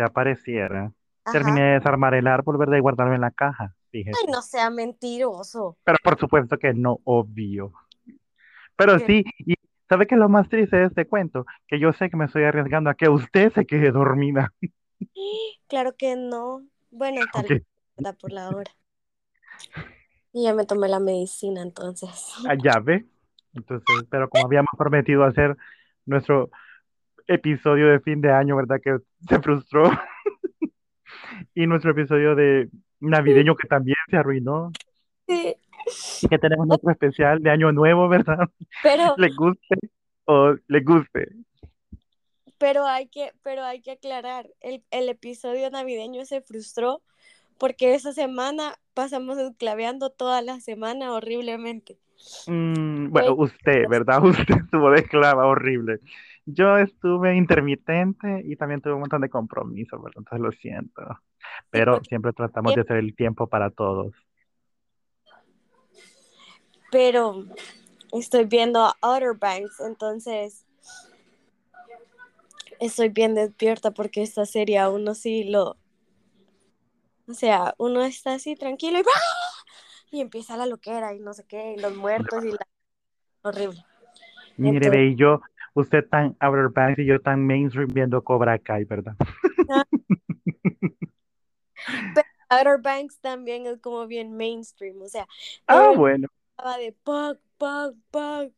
se apareciera. Ajá. Terminé de desarmar el árbol, ¿verdad? Y guardarlo en la caja, fíjese. Ay, no sea mentiroso. Pero por supuesto que no, obvio. Pero ¿Qué? sí, y ¿sabe qué es lo más triste de este cuento? Que yo sé que me estoy arriesgando a que usted se quede dormida. Claro que no. Bueno, tal por la hora. Y ya me tomé la medicina entonces. allá ve. Entonces, pero como habíamos prometido hacer nuestro episodio de fin de año, ¿verdad? Que se frustró. Y nuestro episodio de navideño que también se arruinó. Sí. Y que tenemos nuestro especial de año nuevo, ¿verdad? Pero, Le guste o le guste. pero hay que, pero hay que aclarar, el, el episodio navideño se frustró porque esa semana pasamos claveando toda la semana horriblemente. Mm, bueno, Fue- usted, ¿verdad? Usted estuvo de esclava horrible. Yo estuve intermitente y también tuve un montón de compromisos, ¿verdad? Entonces lo siento. Pero porque- siempre tratamos de hacer el tiempo para todos. pero estoy viendo Outer Banks, entonces estoy bien despierta porque esta serie a uno sí lo... O sea, uno está así tranquilo y, ¡ah! y empieza la loquera y no sé qué, y los muertos y la... Horrible. Mire, Entonces- y yo, usted tan Outer Banks y yo tan mainstream viendo Cobra Kai, ¿verdad? Outer Banks también es como bien mainstream, o sea, Ah, bueno. de Pug, Pug, Pug,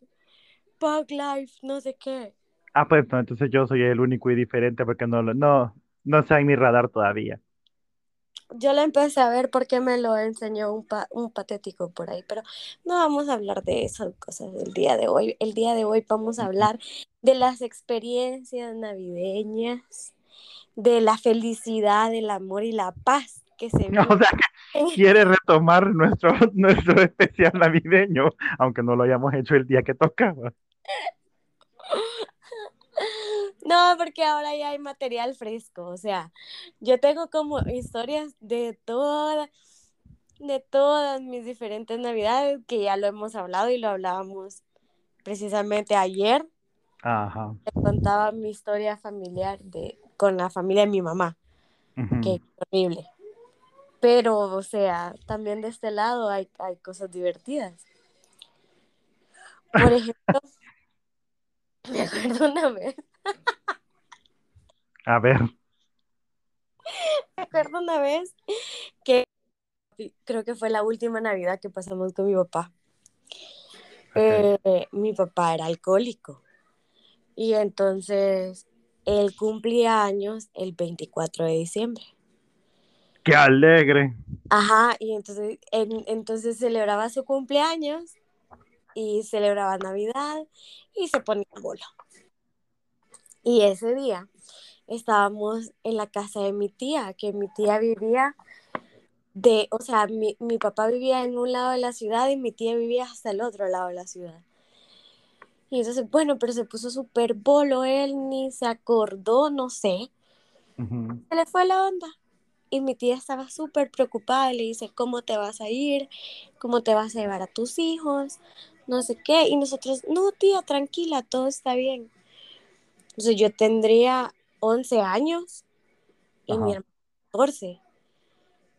Pug Life, no sé qué. Ah, pues no, entonces yo soy el único y diferente porque no, no, no está en mi radar todavía. Yo la empecé a ver porque me lo enseñó un, pa- un patético por ahí, pero no vamos a hablar de esas cosas del día de hoy. El día de hoy vamos a hablar de las experiencias navideñas, de la felicidad, el amor y la paz que se vive. O sea, quiere retomar nuestro, nuestro especial navideño, aunque no lo hayamos hecho el día que tocaba. No, porque ahora ya hay material fresco, o sea, yo tengo como historias de todas, de todas mis diferentes navidades, que ya lo hemos hablado y lo hablábamos precisamente ayer, Ajá. te contaba mi historia familiar de, con la familia de mi mamá, ujú. que es horrible. Pero, o sea, también de este lado hay, hay cosas divertidas. Por ejemplo, me acuerdo una vez, A ver, me acuerdo una vez que creo que fue la última Navidad que pasamos con mi papá. Eh, mi papá era alcohólico y entonces él cumplía años el 24 de diciembre. ¡Qué alegre! Ajá, y entonces, en- entonces celebraba su cumpleaños y celebraba Navidad y se ponía bolo. Y ese día estábamos en la casa de mi tía, que mi tía vivía de, o sea, mi, mi papá vivía en un lado de la ciudad y mi tía vivía hasta el otro lado de la ciudad. Y entonces, bueno, pero se puso súper bolo él, ni se acordó, no sé, se le fue la onda. Y mi tía estaba súper preocupada y le dice, ¿cómo te vas a ir? ¿Cómo te vas a llevar a tus hijos? No sé qué. Y nosotros, no, tía, tranquila, todo está bien. Entonces yo tendría 11 años y mi hermano 14.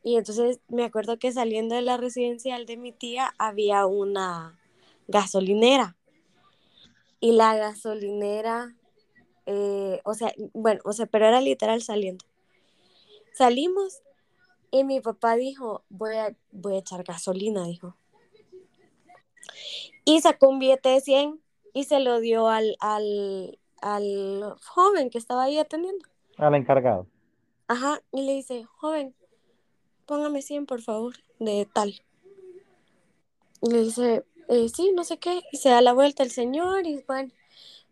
Y entonces me acuerdo que saliendo de la residencial de mi tía había una gasolinera. Y la gasolinera, eh, o sea, bueno, o sea, pero era literal saliendo. Salimos y mi papá dijo, voy a, voy a echar gasolina, dijo. Y sacó un billete de 100 y se lo dio al, al, al joven que estaba ahí atendiendo. Al encargado. Ajá, y le dice, joven, póngame 100 por favor, de tal. Y le dice, "Eh, sí, no sé qué. Y se da la vuelta el señor y bueno,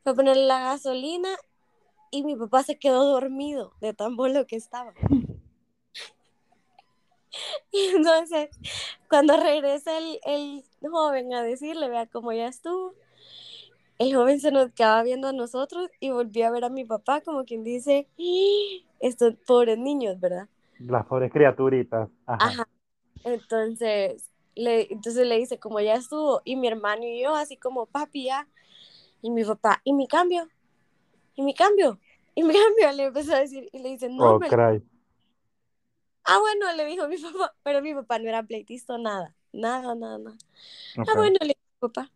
fue a ponerle la gasolina y mi papá se quedó dormido de tan bolo que estaba. Y entonces, cuando regresa el, el joven a decirle, vea cómo ya estuvo, el joven se nos quedaba viendo a nosotros y volvió a ver a mi papá como quien dice, "¡Ah! estos pobres niños, ¿verdad? Las pobres criaturitas. Ajá. Ajá. Entonces le, entonces le dice, como ya estuvo, y mi hermano y yo, así como, papi, ya. Y mi papá, ¿y mi cambio? ¿Y mi cambio? Y mi amiga le empezó a decir, y le dice, no, Oh, me... cray. Ah, bueno, le dijo mi papá, pero mi papá no era pleitista, nada, nada, nada, nada. Ah, bueno, le dijo mi papá.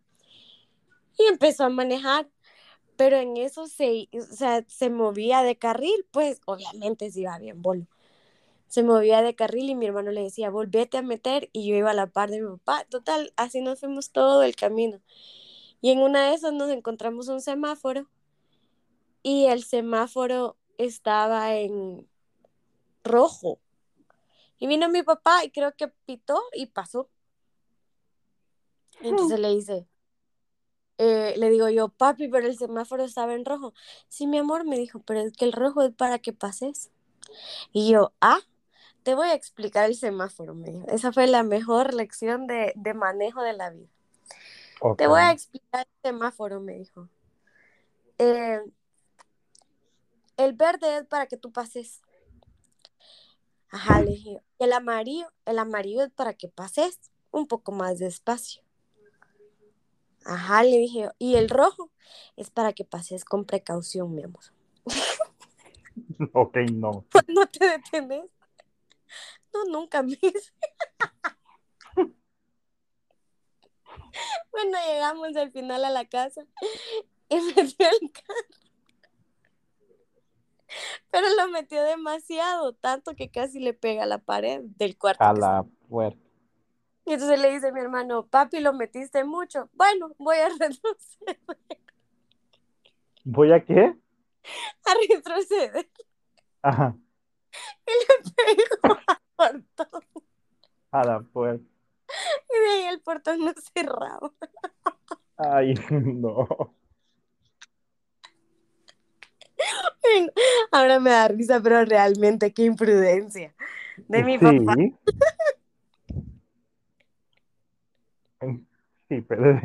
Y empezó a manejar, pero en eso se, o sea, se movía de carril, pues obviamente se iba bien bolo. Se movía de carril y mi hermano le decía, volvete a meter, y yo iba a la par de mi papá. Total, así nos fuimos todo el camino. Y en una de esas nos encontramos un semáforo y el semáforo estaba en rojo. Y vino mi papá y creo que pitó y pasó. Y entonces le dice, eh, le digo yo, papi, pero el semáforo estaba en rojo. Sí, mi amor, me dijo, pero es que el rojo es para que pases. Y yo, ah, te voy a explicar el semáforo, me dijo. Esa fue la mejor lección de, de manejo de la vida. Te voy a explicar el semáforo, me dijo. Eh, el verde es para que tú pases. Ajá, le dije. El amarillo, el amarillo es para que pases un poco más despacio. Ajá, le dije. Y el rojo es para que pases con precaución, mi amor. Ok, no. No te detenés. No, nunca me dice. Bueno, llegamos al final a la casa y metió el carro. Pero lo metió demasiado, tanto que casi le pega a la pared del cuarto. A la puerta. Y entonces le dice mi hermano, papi, lo metiste mucho. Bueno, voy a retroceder, ¿Voy a qué? a retroceder. Ajá. Pegó al portón. A la puerta. Y de ahí el portón no cerraba. Ay, no. Ahora me da risa, pero realmente qué imprudencia de mi papá. Sí. Pero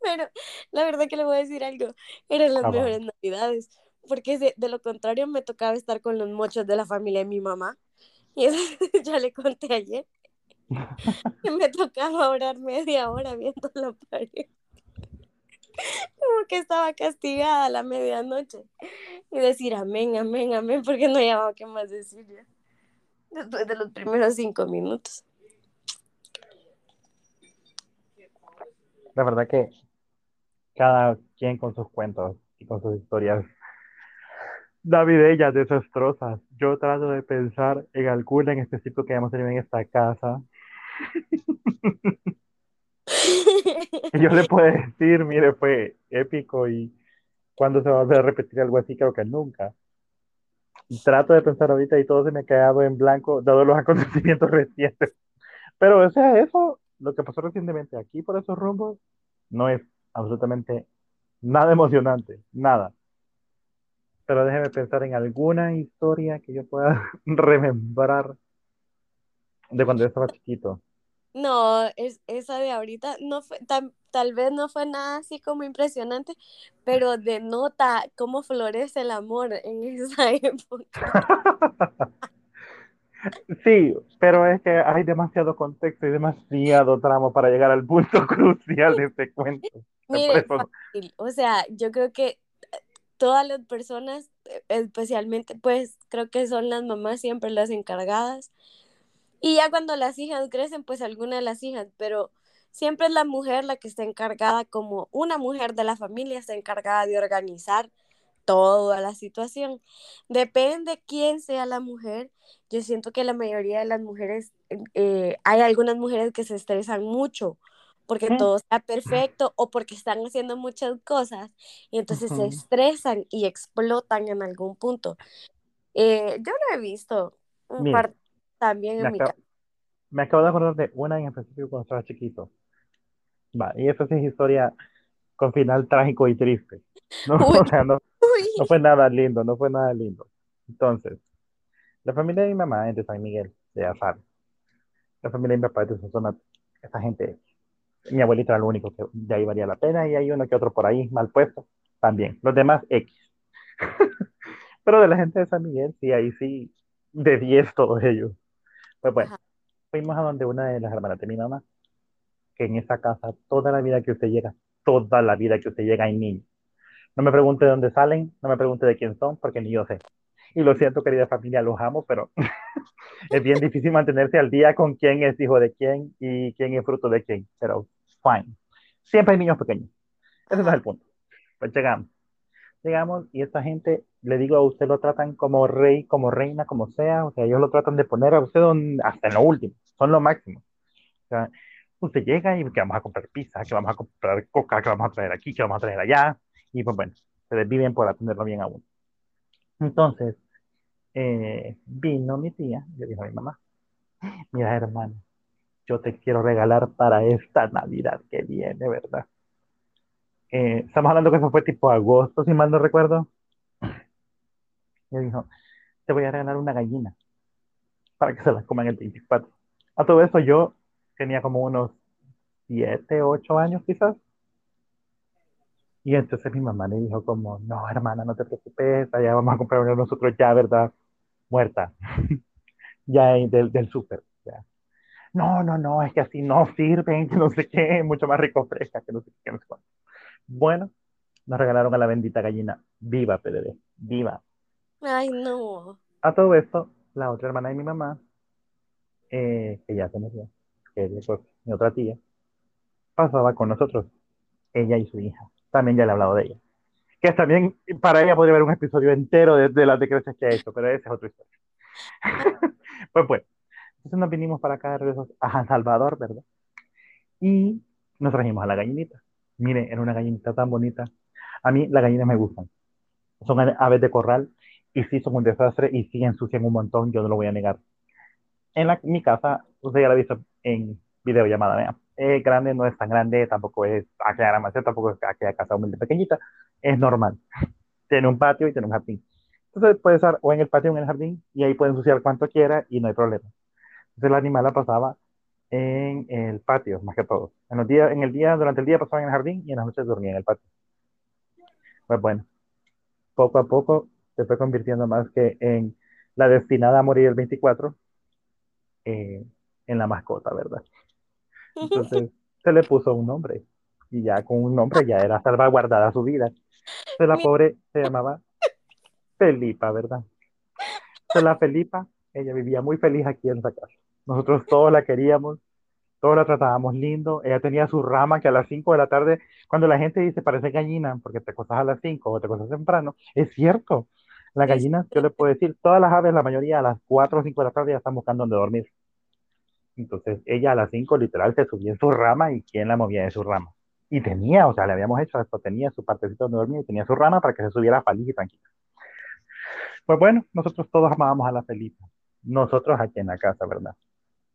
Pero la verdad que le voy a decir algo, eran las Ah, mejores navidades, porque de, de lo contrario me tocaba estar con los mochos de la familia de mi mamá. Y eso ya le conté ayer. Que me tocaba orar media hora viendo la pared. Como que estaba castigada a la medianoche. Y decir amén, amén, amén, porque no llamaba qué más decir ya. Después de los primeros cinco minutos. La verdad que cada quien con sus cuentos y con sus historias navideñas desastrosas. Yo trato de pensar en alguna en específico que hayamos tenido en esta casa. Y yo le puedo decir, mire, fue épico y cuando se va a volver a repetir algo así, creo que nunca. Y trato de pensar ahorita y todo se me ha quedado en blanco, dado los acontecimientos recientes. Pero, o sea, eso, lo que pasó recientemente aquí por esos rumbos, no es absolutamente nada emocionante, nada. Pero déjeme pensar en alguna historia que yo pueda remembrar de cuando yo estaba chiquito. No, es, esa de ahorita no fue, tal, tal vez no fue nada así como impresionante, pero denota cómo florece el amor en esa época. Sí, pero es que hay demasiado contexto y demasiado tramo para llegar al punto crucial de este cuento. Fácil, o sea, yo creo que eh, todas las personas, eh, especialmente, pues creo que son las mamás siempre las encargadas. Y ya cuando las hijas crecen, pues alguna de las hijas, pero siempre es la mujer la que está encargada, como una mujer de la familia está encargada de organizar toda la situación. Depende quién sea la mujer. Yo siento que la mayoría de las mujeres, eh, hay algunas mujeres que se estresan mucho porque Mm. todo está perfecto o porque están haciendo muchas cosas y entonces se estresan y explotan en algún punto. Eh, yo lo he visto un par también me en mi casa. me acabo de acordar de una en específico cuando estaba chiquito. Va, y esa sí es historia con final trágico y triste. No, Uy. o sea, no, Uy. no fue nada lindo, no fue nada lindo. Entonces, la familia de mi mamá es de San Miguel, de Azar. La familia de mi papá es de esa zona, esa gente. Mi abuelita era lo único que de ahí valía la pena y hay uno que otro por ahí mal puesto también. Los demás X. Pero de la gente de San Miguel, sí, ahí sí, de 10 todos ellos. Pues bueno, Ajá. fuimos a donde una de las hermanas de mi mamá, que en esa casa toda la vida que usted llega, toda la vida que usted llega hay niños. No me pregunte de dónde salen, no me pregunte de quién son, porque ni yo sé. Y lo siento, querida familia, los amo, pero es bien difícil mantenerse al día con quién es hijo de quién y quién es fruto de quién. Pero, fine. Siempre hay niños pequeños. Ese es el punto. Pues llegamos. Llegamos y esta gente, le digo a usted, lo tratan como rey, como reina, como sea. O sea, ellos lo tratan de poner a usted hasta en lo último. Son lo máximo. Usted llega y que vamos a comprar pizza, que vamos a comprar coca, que vamos a traer aquí, que vamos a traer allá. Y pues bueno, se desviven por atenderlo bien a uno. Entonces, eh, vino mi tía, yo dije a mi mamá, mira hermano, yo te quiero regalar para esta Navidad que viene, ¿verdad? Eh, estamos hablando que eso fue tipo agosto, si mal no recuerdo. Me dijo, te voy a regalar una gallina para que se la coman el 24. A todo eso yo tenía como unos 7, 8 años quizás. Y entonces mi mamá le dijo como, no, hermana, no te preocupes, allá vamos a comprar una nosotros ya, ¿verdad? Muerta. ya del, del súper. No, no, no, es que así no sirven, que no sé qué, mucho más rico fresca, que no sé qué, no sé cuánto. Bueno, nos regalaron a la bendita gallina. Viva, PDD, viva. Ay, no. A todo esto, la otra hermana de mi mamá, eh, que ya se murió, que es mi otra tía, pasaba con nosotros, ella y su hija. También ya le he hablado de ella. Que también, para ella podría haber un episodio entero de, de las decreces que ha hecho, pero esa es otra historia. pues pues, entonces nos vinimos para acá de regreso a San Salvador, ¿verdad? Y nos trajimos a la gallinita. Mire, era una gallinita tan bonita. A mí las gallinas me gustan. Son aves de corral y sí son un desastre y sí ensucian un montón, yo no lo voy a negar. En la, mi casa, usted ya la ha visto en videollamada, vea. Es grande, no es tan grande, tampoco es aquella más tampoco es aquella casa humilde pequeñita, es normal. Tiene un patio y tiene un jardín. Entonces puede estar o en el patio o en el jardín y ahí puede ensuciar cuanto quiera y no hay problema. Entonces el animal la pasaba en el patio, más que todo. En, los días, en el día, durante el día pasaba en el jardín y en las noches dormía en el patio. Pues bueno, poco a poco se fue convirtiendo más que en la destinada a morir el 24, eh, en la mascota, ¿verdad? Entonces se le puso un nombre y ya con un nombre ya era salvaguardada su vida. Entonces la pobre se llamaba Felipa, ¿verdad? Entonces la Felipa, ella vivía muy feliz aquí en esa casa. Nosotros todos la queríamos, todos la tratábamos lindo. Ella tenía su rama que a las 5 de la tarde, cuando la gente dice parece gallina porque te acostas a las 5 o te acostas temprano, es cierto. La gallina, yo le puedo decir, todas las aves, la mayoría a las 4 o 5 de la tarde ya están buscando dónde dormir. Entonces ella a las 5 literal se subía en su rama y quién la movía de su rama. Y tenía, o sea, le habíamos hecho esto, tenía su partecito donde dormía y tenía su rama para que se subiera feliz y tranquila. Pues bueno, nosotros todos amábamos a la Felipa. Nosotros aquí en la casa, ¿verdad?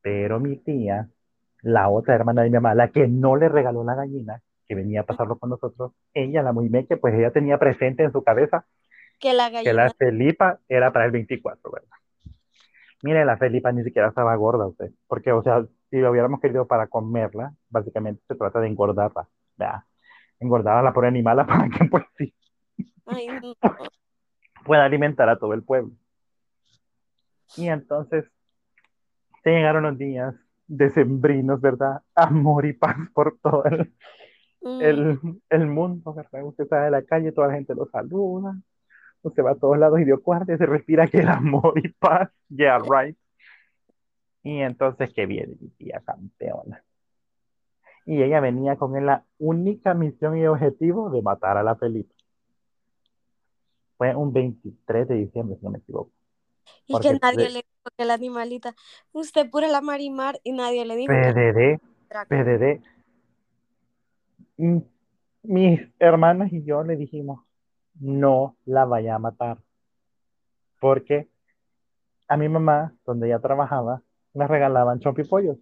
Pero mi tía, la otra hermana de mi mamá, la que no le regaló la gallina, que venía a pasarlo con nosotros, ella, la muy meque, pues ella tenía presente en su cabeza que la, que la Felipa era para el 24, ¿verdad? Mire, la Felipa ni siquiera estaba gorda usted, porque, o sea, si lo hubiéramos querido para comerla, básicamente se trata de engordarla, ¿verdad? Engordarla la por animal para que, pues sí, pueda alimentar a todo el pueblo. Y entonces se llegaron los días decembrinos, ¿verdad? Amor y paz por todo el, mm. el, el, mundo, ¿verdad? Usted de la calle, toda la gente lo saluda, usted va a todos lados y dio cuarto se respira que el amor y paz, yeah, right. Y entonces, ¿qué viene mi tía campeona? Y ella venía con la única misión y objetivo de matar a la Felipe. Fue un 23 de diciembre, si no me equivoco. Y que nadie le dijo que la animalita, usted pura la marimar y nadie le dijo. PDD, PDD. Mis hermanas y yo le dijimos, no la vaya a matar. Porque a mi mamá, donde ella trabajaba, le regalaban chompipollos.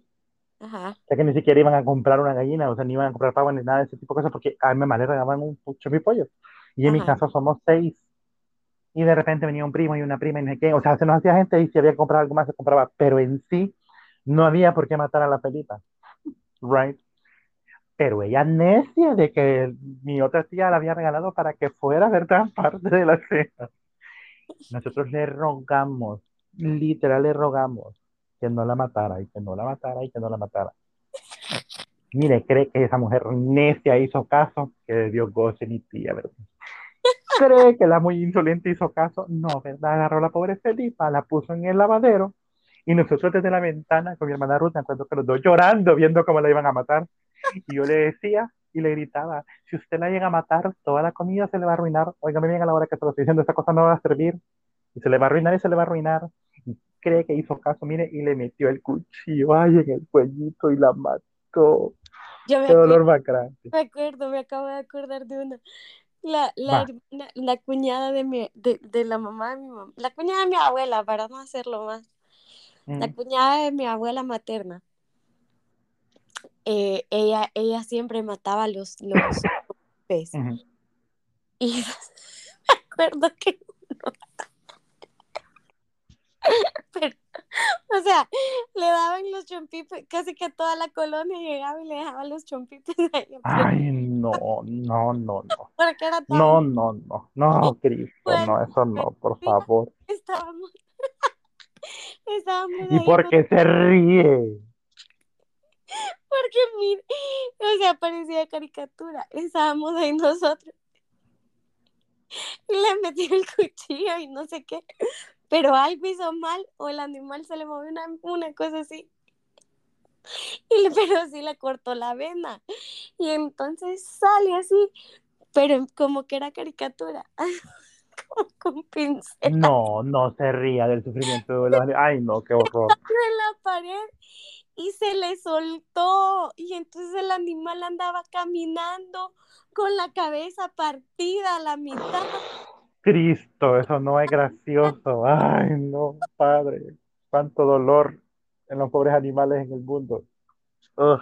Ajá. O sea que ni siquiera iban a comprar una gallina, o sea, ni iban a comprar pavo ni nada de ese tipo de cosas, porque a mi mamá le regalaban un chompipollo. Y en mi casa somos seis y de repente venía un primo y una prima y no sé qué. O sea, se nos hacía gente y si había que comprar algo más se compraba, pero en sí no había por qué matar a la Felipa. Right? Pero ella necia de que mi otra tía la había regalado para que fuera, ¿verdad? Parte de la cena. Nosotros le rogamos, literal le rogamos que no la matara y que no la matara y que no la matara. Mire, cree que esa mujer necia hizo caso, que Dios goce mi tía, ¿verdad? cree que la muy insolente hizo caso? No, ¿verdad? Agarró a la pobre Felipa, la puso en el lavadero y nosotros desde la ventana con mi hermana Ruth, me acuerdo que los dos llorando, viendo cómo la iban a matar. Y yo le decía y le gritaba, si usted la llega a matar, toda la comida se le va a arruinar. Oiga, bien a la hora que se lo estoy diciendo, esta cosa no va a servir. Y se le va a arruinar y se le va a arruinar. Y cree que hizo caso, mire, y le metió el cuchillo ahí en el cuellito y la mató. Yo me Qué dolor acuerdo, grande. me acuerdo, me acabo de acordar de una. La, la, la cuñada de, mi, de, de la mamá de mi mamá, la cuñada de mi abuela, para no hacerlo más, la Mm, cuñada de mi abuela materna, eh, ella, ella siempre mataba los, los ujú. Y me acuerdo que uno- pero, o sea, le daban los chompipes, casi que toda la colonia llegaba y le dejaba los chompipes pleno, Ay, no, no, no, no. porque era tan No, no, no, no, Cristo, bueno, no, eso no, por favor. estábamos, estábamos ¿Y por qué se ríe? Porque mire, o sea, parecía caricatura, estábamos ahí nosotros le metió el cuchillo y no sé qué, pero algo hizo mal o el animal se le movió una, una cosa así. Y le- pero sí le cortó la vena. Y entonces sale así, pero como que era caricatura, como con pincel No, no se ría del sufrimiento de los animales. Ay, no, qué horror. en la pared y se le soltó. Y entonces el animal andaba caminando con la cabeza partida a la mitad. Cristo, eso no es gracioso. Ay, no, padre. Cuánto dolor en los pobres animales en el mundo. Ugh,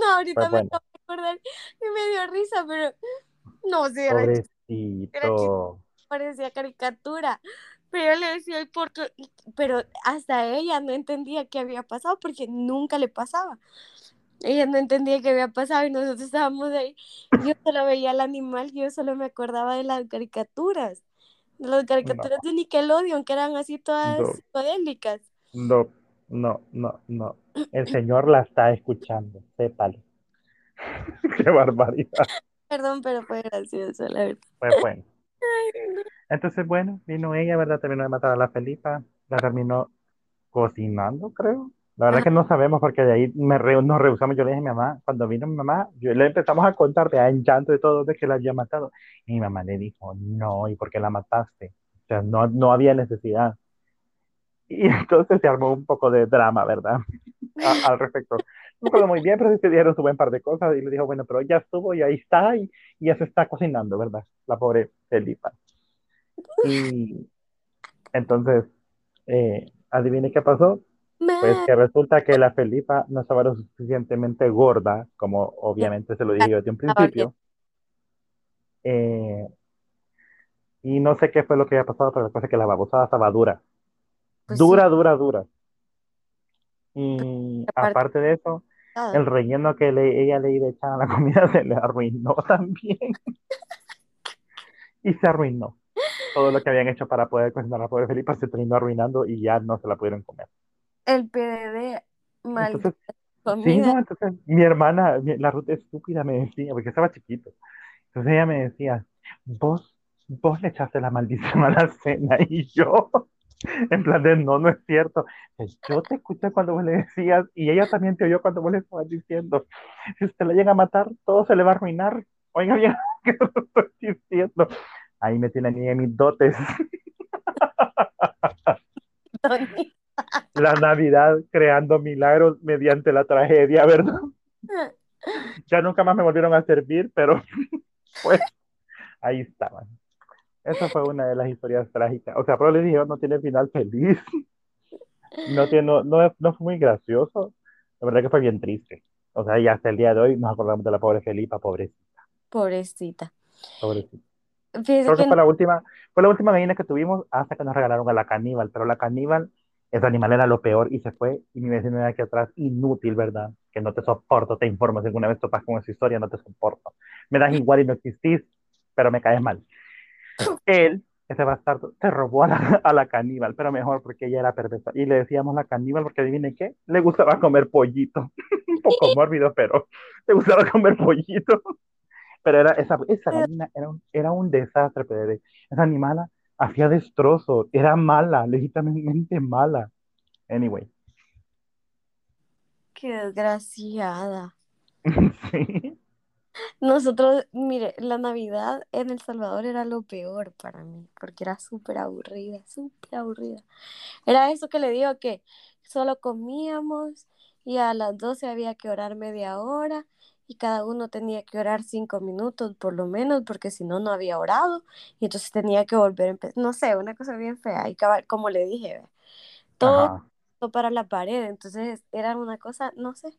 No, ahorita pues me acabo de acordar y me dio risa, pero no, sí, era, ch- era chistoso. pobrecito. parecía caricatura. Pero yo le decía, ¿y por qué? Pero hasta ella no entendía qué había pasado porque nunca le pasaba. Ella no entendía qué había pasado y nosotros estábamos ahí. Yo solo veía al animal, yo solo me acordaba de las caricaturas, de las caricaturas de Nickelodeon, que eran así todas No, psicodélicas. no, no, no, no. El Señor la está escuchando, sépalo. Qué barbaridad. Perdón, pero fue gracioso, la verdad. Pues bueno. Entonces, bueno, vino ella, ¿verdad? Terminó de matar a la Felipa, la terminó cocinando, creo. La verdad Ajá. que no sabemos porque de ahí me re- nos rehusamos. Yo le dije a mi mamá, cuando vino mi mamá, yo le empezamos a contar de en llanto y todo de que la había matado. Y mi mamá le dijo, no, ¿y por qué la mataste? O sea, no, no había necesidad. Y entonces se armó un poco de drama, ¿verdad? A- al respecto. No me acuerdo muy bien, pero sí se dijeron su buen par de cosas y le dijo, bueno, pero ya estuvo y ahí está y, y ya se está cocinando, ¿verdad? La pobre Felipa. Y entonces, eh, adivine qué pasó. Pues que resulta que la Felipa no estaba lo suficientemente gorda, como obviamente se lo dije yo desde un principio. Eh, y no sé qué fue lo que había pasado, pero la cosa es que la babosada estaba dura. Pues sí, Dura, dura, dura. Y aparte aparte de eso, nada. el relleno que le- ella le iba a echar a la comida se le arruinó también. Y se arruinó. Todo lo que habían hecho para poder cocinar a la pobre Felipa se terminó arruinando y ya no se la pudieron comer. El PDD, maldita Entonces, sí, no, entonces mi hermana, la Ruth estúpida me decía, porque estaba chiquito. Entonces ella me decía, vos, vos le echaste la maldición a la cena y yo, en plan de no, no es cierto. Yo te escuché cuando vos le decías y ella también te oyó cuando vos le estabas diciendo, si usted la llega a matar, todo se le va a arruinar. Oiga bien, ¿qué estoy diciendo? Ahí me tiene a mí en mis dotes. La Navidad creando milagros mediante la tragedia, ¿verdad? Ya nunca más me volvieron a servir, pero pues ahí estaban. Esa fue una de las historias trágicas. O sea, pero les dije, no tiene final feliz. No, tiene, no, no, no fue muy gracioso. La verdad que fue bien triste. O sea, y hasta el día de hoy nos acordamos de la pobre Felipa, pobrecita, Pobrecita. pobrecita. Creo que fue la última, fue la última gallina que tuvimos hasta que nos regalaron a la caníbal, pero la caníbal, ese animal era lo peor y se fue y mi vecino de aquí atrás, inútil, ¿verdad? Que no te soporto, te informo, si alguna vez topas con esa historia, no te soporto. Me das igual y no existís, pero me caes mal. Él, ese bastardo, se robó a la, a la caníbal, pero mejor porque ella era perversa. Y le decíamos la caníbal porque adivine qué, le gustaba comer pollito. Un poco mórbido, pero le gustaba comer pollito. Pero era, esa, esa gallina era un, era un desastre, Pedro. Esa animala hacía destrozos, era mala, legítimamente mala. Anyway. Qué desgraciada. sí. Nosotros, mire, la Navidad en El Salvador era lo peor para mí, porque era súper aburrida, súper aburrida. Era eso que le digo que solo comíamos y a las 12 había que orar media hora y cada uno tenía que orar cinco minutos por lo menos, porque si no, no había orado y entonces tenía que volver a empezar, no sé, una cosa bien fea. Y como le dije, todo para la pared, entonces era una cosa, no sé.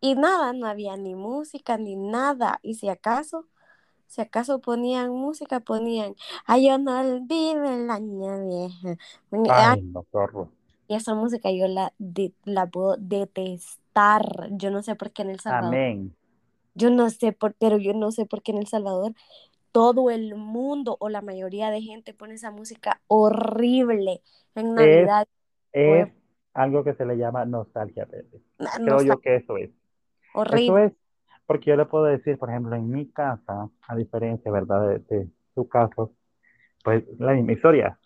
Y nada, no había ni música ni nada. Y si acaso, si acaso ponían música, ponían, ay, yo no olvido el año viejo. Ay, no, zorro. Y esa música yo la, la puedo detestar. Yo no sé por qué en El Salvador. Amén. Yo no sé por, pero yo no sé por qué en El Salvador todo el mundo o la mayoría de gente pone esa música horrible en Navidad. Es, algo que se le llama nostalgia, Creo yo que eso es. Horrible. Eso es porque yo le puedo decir, por ejemplo, en mi casa, a diferencia, ¿verdad?, de, su caso, pues la misma historia.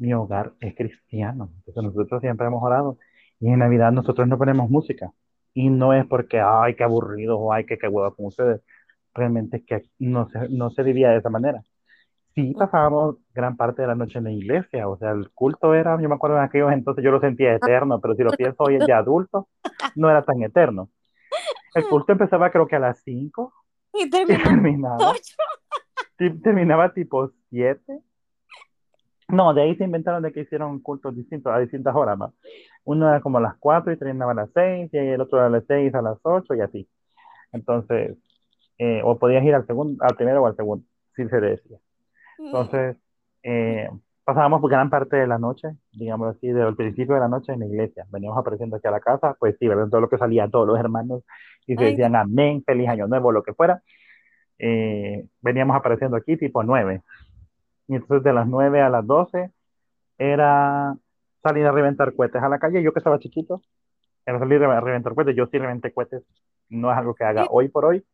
Mi hogar es cristiano, entonces nosotros siempre hemos orado y en Navidad nosotros no ponemos música. Y no es porque, ay, qué aburrido o ay, qué, qué huevo con ustedes. Realmente es que no se, no se vivía de esa manera. Sí, pasábamos gran parte de la noche en la iglesia, o sea, el culto era, yo me acuerdo en aquellos entonces yo lo sentía eterno, pero si lo pienso hoy ya adulto, no era tan eterno. El culto empezaba creo que a las 5 y terminaba, terminaba tipo 7. No, de ahí se inventaron de que hicieron cultos distintos a distintas horas, ¿no? Uno era como a las 4 y terminaba a las 6, y el otro a las 6 a las 8 y así. Entonces, eh, o podías ir al segundo, al primero o al segundo, si se decía. Entonces, eh, pasábamos gran parte de la noche, digamos así, desde el principio de la noche en la iglesia. Veníamos apareciendo aquí a la casa, pues sí, ¿verdad? Todo lo que salía, todos los hermanos, y se decían amén, feliz año nuevo, lo que fuera. Eh, veníamos apareciendo aquí tipo 9. Y entonces de las 9 a las 12 era salir a reventar cohetes a la calle. Yo que estaba chiquito, era salir a reventar cohetes. Yo sí reventé cohetes, no es algo que haga hoy por hoy,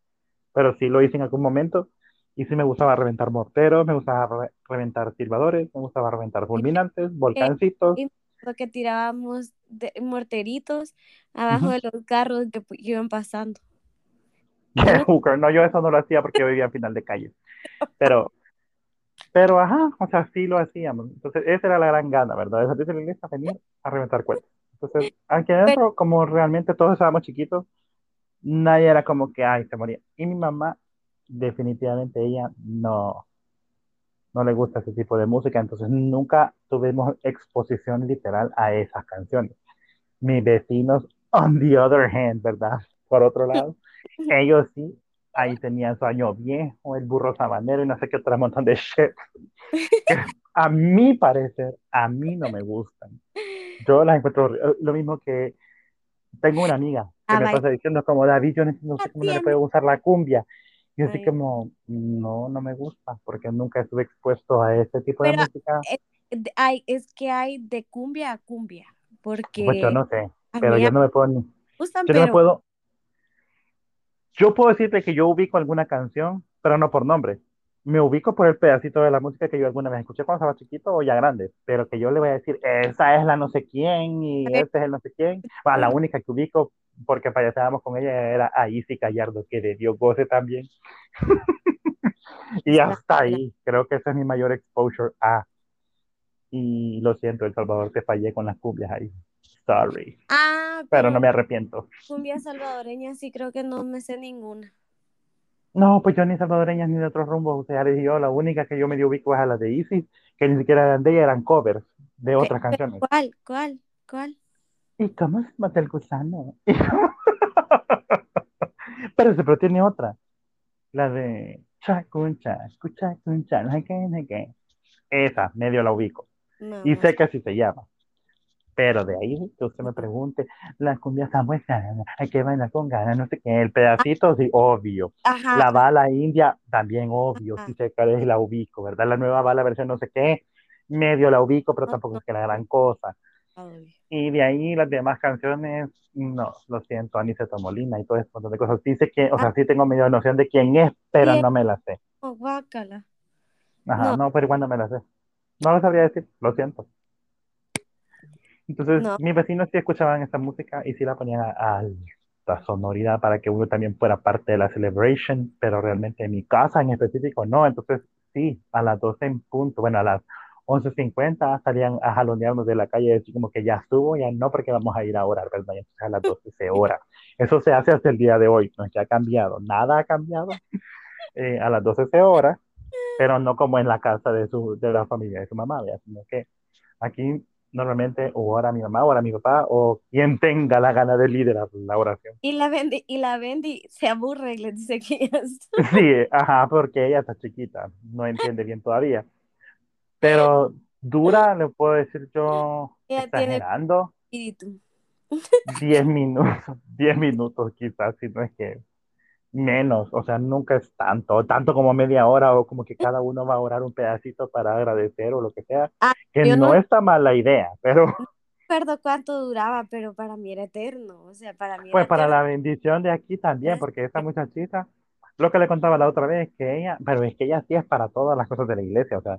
pero sí lo hice en algún momento. Y sí me gustaba reventar morteros, me gustaba reventar silbadores, me gustaba reventar fulminantes, volcancitos. Y lo que tirábamos de morteritos abajo de los carros que iban pasando. no, yo eso no lo hacía porque yo vivía al final de calle. Pero, pero ajá, o sea, sí lo hacíamos. Entonces, esa era la gran gana, ¿verdad? Esa de la iglesia venir a reventar cuentas. Entonces, aquí adentro, como realmente todos estábamos chiquitos, nadie era como que, ay, se moría. Y mi mamá definitivamente ella no, no le gusta ese tipo de música, entonces nunca tuvimos exposición literal a esas canciones. Mis vecinos, on the other hand, ¿verdad? Por otro lado, ellos sí, ahí tenían su año viejo, el burro sabanero y no sé qué otro montón de shit. a mi parecer, a mí no me gustan. Yo las encuentro lo mismo que tengo una amiga que ah, me pasa diciendo como David, yo no sé cómo le puedo usar la cumbia. Y así como, no, no me gusta, porque nunca estuve expuesto a ese tipo de música. Es, hay, es que hay de cumbia a cumbia, porque... Pues yo no sé, pero yo no me puedo... yo no me puedo... Yo puedo decirte que yo ubico alguna canción, pero no por nombre. Me ubico por el pedacito de la música que yo alguna vez escuché cuando estaba chiquito o ya grande, pero que yo le voy a decir, esa es la no sé quién y este es el no sé quién. la única que ubico porque payaseábamos con ella, era a Isi Callardo, que de Dios goce también. y hasta ahí, creo que ese es mi mayor exposure a. Y lo siento, El Salvador, te fallé con las cumbias ahí. Sorry. Ah, pero, no me arrepiento. Cumbia salvadoreña, sí, creo que no me sé ninguna. No, pues yo ni salvadoreñas ni de otros rumbos, o sea, yo, la única que yo me dio ubico es a la de Isis, que ni siquiera eran de ella, eran covers de otras canciones. ¿Cuál? ¿Cuál? ¿Cuál? ¿Y cómo se mata el gusano? pero, pero tiene otra. La de chacuncha, chacuncha, no sé qué, no sé qué. Esa, medio la ubico. Y sé que así se llama. Pero de ahí que usted me pregunte, las cumbias están buenas, hay que bailar con ganas, no sé qué, el pedacito, sí, obvio. La bala india, también obvio, si sé cuál es la ubico, ¿verdad? La nueva bala versión no sé qué, medio la ubico, pero tampoco es que la gran cosa. Y de ahí las demás canciones, no, lo siento, Aniceto Molina y todo ese montón de cosas. Dice que, o sea, sí tengo medio noción de quién es, pero no me la sé. Oh, guácala. Ajá, No. no, pero igual no me la sé. No lo sabría decir, lo siento. Entonces, No. mis vecinos sí escuchaban esta música y sí la ponían a, alta sonoridad para que uno también fuera parte de la celebration, pero realmente en mi casa en específico no. Entonces, sí, a las 12 en punto, bueno, a las 11.50 salían a jalonearnos de la calle y decir como que ya estuvo, ya no, porque vamos a ir a orar, ¿verdad? Y entonces a las 12 se ora. Eso se hace hasta el día de hoy, no es que ha cambiado, nada ha cambiado. Eh, a las 12 se ora, pero no como en la casa de, su, de la familia de su mamá, ¿verdad? sino que aquí normalmente o ora mi mamá o ora mi papá o quien tenga la gana de liderar la oración. Y la Bendy, y la Bendy se aburre y le dice que. Sí, ajá, porque ella está chiquita, no entiende bien todavía. Pero dura, le puedo decir yo, Ella tiene exagerando, espíritu. 10 minutos, 10 minutos quizás, si no es que menos, o sea, nunca es tanto, tanto como media hora o como que cada uno va a orar un pedacito para agradecer o lo que sea, Ah, que no no está mal la idea, pero recuerdo cuánto duraba, pero para mí era eterno. O sea, para mí pues era para eterno. la bendición de aquí también, Gracias. porque esa muchachita, lo que le contaba la otra vez, que ella, pero es que ella sí es para todas las cosas de la iglesia, o sea,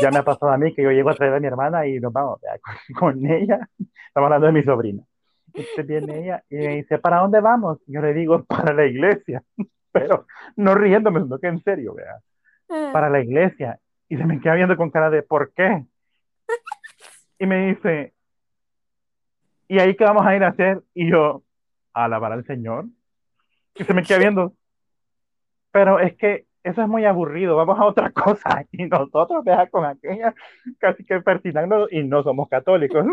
ya me ha pasado a mí que yo llego a traer a mi hermana y nos vamos con ella, estamos hablando de mi sobrina. Entonces viene ella y me dice, ¿para dónde vamos? Yo le digo, para la iglesia, pero no riéndome, sino que en serio, vea, Ah, para la iglesia. Y se me queda viendo con cara de, ¿por qué? Y me dice, ¿y ahí qué vamos a ir a hacer? Y yo, a alabar al Señor. Y se me queda viendo, pero es que eso es muy aburrido, vamos a otra cosa. Y nosotros, vea, con aquella, casi que persinando, y no somos católicos.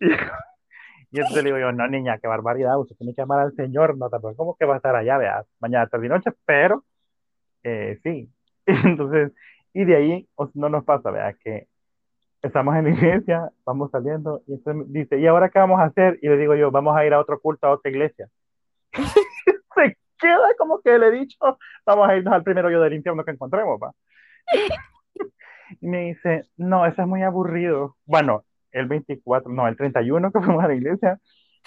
y, y entonces le digo yo, no, niña, qué barbaridad, usted tiene que amar al Señor, no, tampoco como que va a estar allá, vea, mañana, tarde y noche, pero eh, sí. Entonces, y de ahí no nos pasa, vea, que estamos en la iglesia, vamos saliendo, y entonces dice, ¿y ahora qué vamos a hacer? Y le digo yo, vamos a ir a otro culto, a otra iglesia. Se queda como que le he dicho, vamos a irnos al primero yo del infierno que encontremos, va. Y me dice, no, eso es muy aburrido. Bueno, el 24, no, el 31 que fuimos a la iglesia,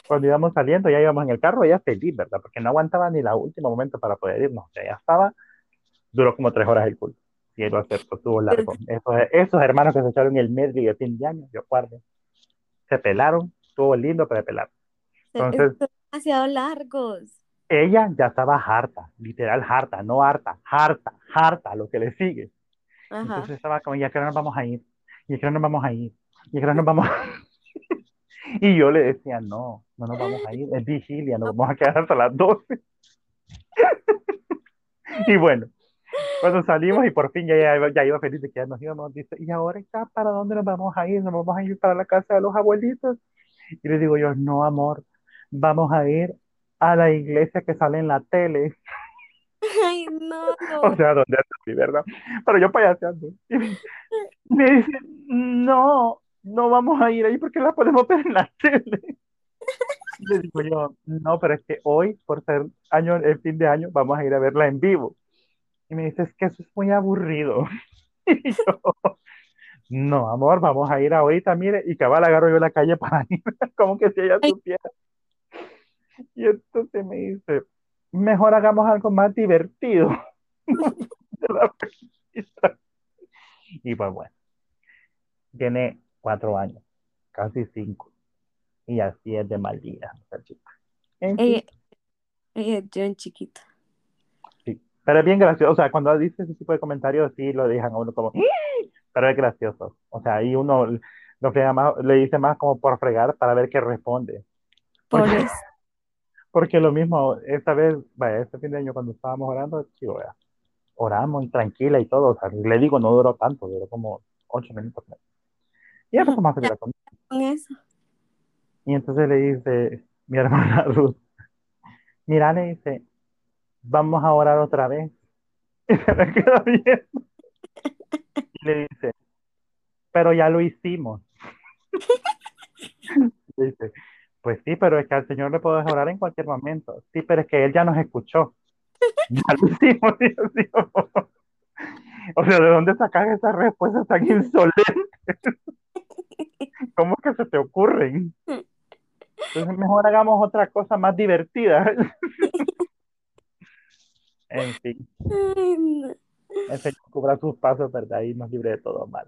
cuando íbamos saliendo, ya íbamos en el carro, ella feliz, ¿verdad? Porque no aguantaba ni el último momento para poder irnos. O sea, ya estaba, duró como tres horas el culto. Y lo acepto, estuvo largo. Esos, esos hermanos que se echaron el medley de fin de año, yo guarde, se pelaron, estuvo lindo, pero se pelaron. Entonces, demasiado largos. ella ya estaba harta, literal harta, no harta, harta, harta, lo que le sigue. Ajá. Entonces estaba como, ¿y a qué hora nos vamos a ir? ¿Y a qué hora nos vamos a ir? ¿Y a qué hora nos vamos? Y yo le decía, no, no nos vamos a ir, es vigilia, nos vamos a quedar hasta las 12. Y bueno, cuando salimos y por fin ya, ya, ya iba feliz de que ya nos íbamos, dice, ¿y ahora está para dónde nos vamos a ir? ¿Nos vamos a ir para la casa de los abuelitos? Y le digo yo, no, amor, vamos a ir a la iglesia que sale en la tele. Ay, no, O sea, donde estoy, ¿verdad? Pero yo payaseando. Y me- me dice, no, no vamos a ir ahí porque la podemos ver en la tele. Le digo yo, no, pero es que hoy, por ser año, el fin de año, vamos a ir a verla en vivo. Y me dice, es que eso es muy aburrido. Y yo, no, amor, vamos a ir ahorita, mire, y cabal agarro yo la calle para ir, como que si ella supiera. Y entonces me dice, mejor hagamos algo más divertido. De la felicita. Y pues bueno, tiene cuatro años, casi cinco. Y así es de maldita, esta chica. En fin, Ella, ella es John chiquito. sí. Pero es bien gracioso, o sea, cuando dice ese tipo de comentarios, sí lo dejan a uno como, pero es gracioso. O sea, ahí uno lo frega más, le dice más como por fregar para ver qué responde. Por Porque, eso. porque lo mismo, esta vez, vaya, este fin de año cuando estábamos orando, oramos tranquila y todo, o sea, le digo, no duró tanto, duró como ocho minutos. Y empezamos a hacer la comida. Con eso. Y entonces le dice mi hermana Ruth, mira, le dice, vamos a orar otra vez. Y se me queda bien. Y le dice, pero ya lo hicimos. Le dice, pues sí, pero es que al Señor le puedes orar en cualquier momento. Sí, pero es que Él ya nos escuchó. Ya lo hicimos. y yo digo, O sea, ¿de dónde sacas esas respuestas tan insolentes? ¿Cómo que se te ocurren? Entonces mejor hagamos otra cosa más divertida. en fin. Señor cubra sus pasos, ¿verdad? Y nos libre de todo mal.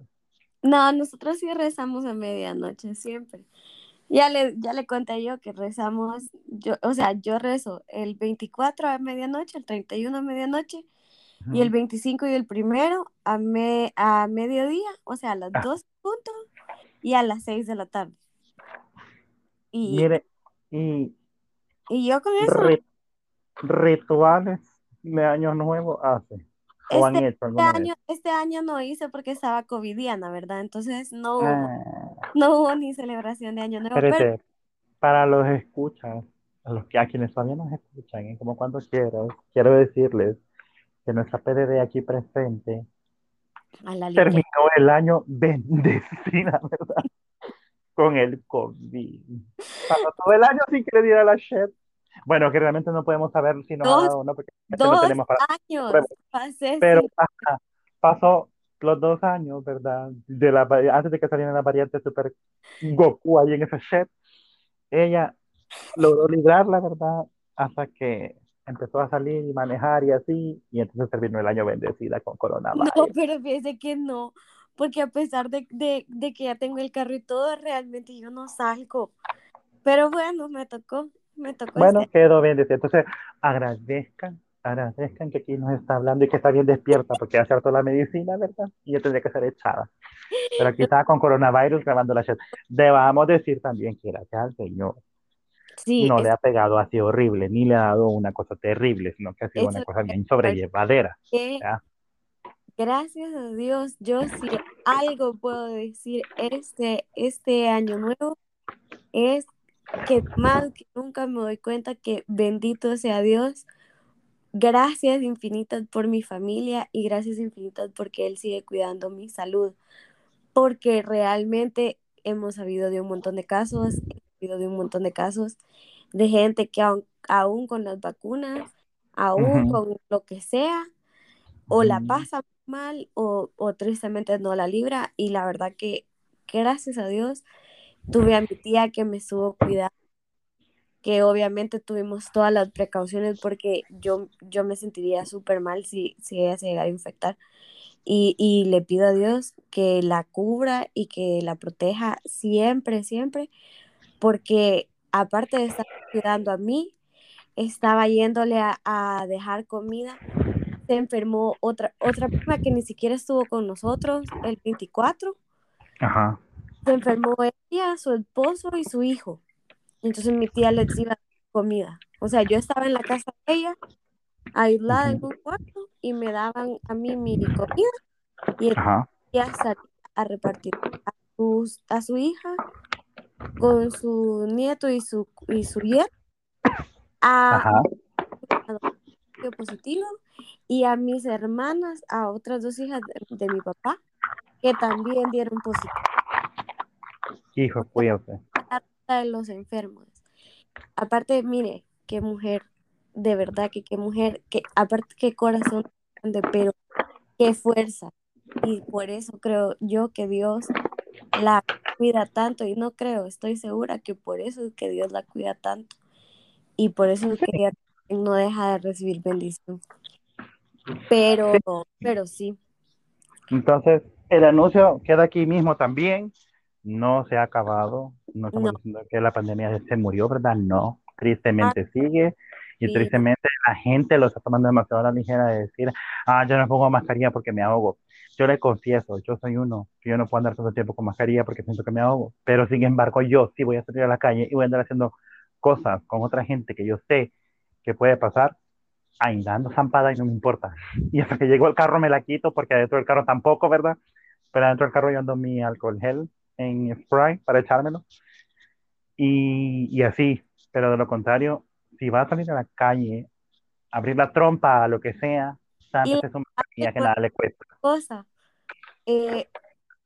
No, nosotros sí rezamos a medianoche, siempre. Ya le, ya le conté yo que rezamos, yo, o sea, yo rezo el 24 a medianoche, el 31 a medianoche, y el 25 y el primero a, me, a mediodía, o sea, a las Ah. 2 puntos y a las 6 de la tarde. Y, Mire, y y yo con eso, ri- rituales de año nuevo hace. O este, hecho este año, este año no hice porque estaba covidiana, ¿verdad? Entonces no hubo, Ah, no hubo ni celebración de año nuevo, pero para los escuchas, a los que a quienes todavía nos escuchan, y como cuando quieras, quiero decirles que nuestra PDD aquí presente a la terminó el año bendecida, ¿verdad? Con el COVID. Pasó todo el año sin que le diera la shit. Bueno, que realmente no podemos saber si nos ha Dos- dado o no, porque realmente no Dos tenemos para años pasé Pero sin- ajá, pasó los dos años, ¿verdad? De la, antes de que saliera la variante super Goku ahí en ese shit, ella logró librarla, ¿verdad? Hasta que empezó a salir y manejar y así, y entonces terminó el año bendecida con coronavirus. No, pero fíjese que no, porque a pesar de, de, de que ya tengo el carro y todo, realmente yo no salgo. Pero bueno, me tocó, me tocó Bueno, este. quedó bendecida. Entonces, agradezcan, agradezcan que aquí nos está hablando y que está bien despierta, porque ya acertó la medicina, ¿verdad? Y ya tendría que ser echada. Pero aquí estaba con coronavirus grabando la shit. Debamos decir también que gracias al Señor Sí, no es- le ha pegado así horrible, ni le ha dado una cosa terrible, sino que ha sido Eso una cosa bien sobrellevadera. gracias a Dios, yo sí algo puedo decir este, este año nuevo es que más que nunca me doy cuenta que bendito sea Dios. Gracias infinitas por mi familia y gracias infinitas porque Él sigue cuidando mi salud. Porque realmente hemos sabido de un montón de casos, de un montón de casos de gente que aun- aún con las vacunas, aún Ujú. con lo que sea, o la Ujú. pasa mal o, o tristemente no la libra. Y la verdad que gracias a Dios tuve a mi tía que me estuvo cuidando, que obviamente tuvimos todas las precauciones porque yo, yo me sentiría súper mal si, si ella se llegara a infectar. Y, y le pido a Dios que la cubra y que la proteja siempre, siempre, porque aparte de estar cuidando a mí, estaba yéndole a, a dejar comida. Se enfermó otra, otra prima que ni siquiera estuvo con nosotros el 24. Ajá. Se enfermó ella, su esposo y su hijo. Entonces mi tía les iba a dar comida. O sea, yo estaba en la casa de ella, aislada en un cuarto, y me daban a mí mi comida y ella salía a repartir a, sus- a su hija con su nieto y su, y su yerno a positivo y a mis hermanas, a otras dos hijas de, de mi papá, que también dieron positivo Hijo, cuídate. de los enfermos. Aparte, mire, qué mujer, de verdad que qué mujer, que aparte qué corazón grande, pero qué fuerza. Y por eso creo yo que Dios la cuida tanto y no creo, estoy segura que por eso es que Dios la cuida tanto y por eso es que ella no deja de recibir bendición. Pero, pero sí, Entonces, el anuncio queda aquí mismo también. No se ha acabado. No estamos No. diciendo que la pandemia se murió, ¿verdad? No. Tristemente sigue. Y Sí. tristemente la gente lo está tomando demasiado a la ligera de decir, ah, yo no pongo mascarilla porque me ahogo. Yo le confieso, yo soy uno, que yo no puedo andar todo el tiempo con mascarilla porque siento que me ahogo. Pero sin embargo, yo sí voy a salir a la calle y voy a andar haciendo cosas con otra gente que yo sé que puede pasar, ahí dando zampada y no me importa. Y hasta que llego al carro me la quito porque adentro del carro tampoco, ¿verdad? Pero adentro del carro yo ando mi alcohol gel en spray para echármelo. Y, y así, pero de lo contrario, si va a salir a la calle, abrir la trompa, lo que sea, sántese su mascarilla que nada le cuesta. cosa, eh,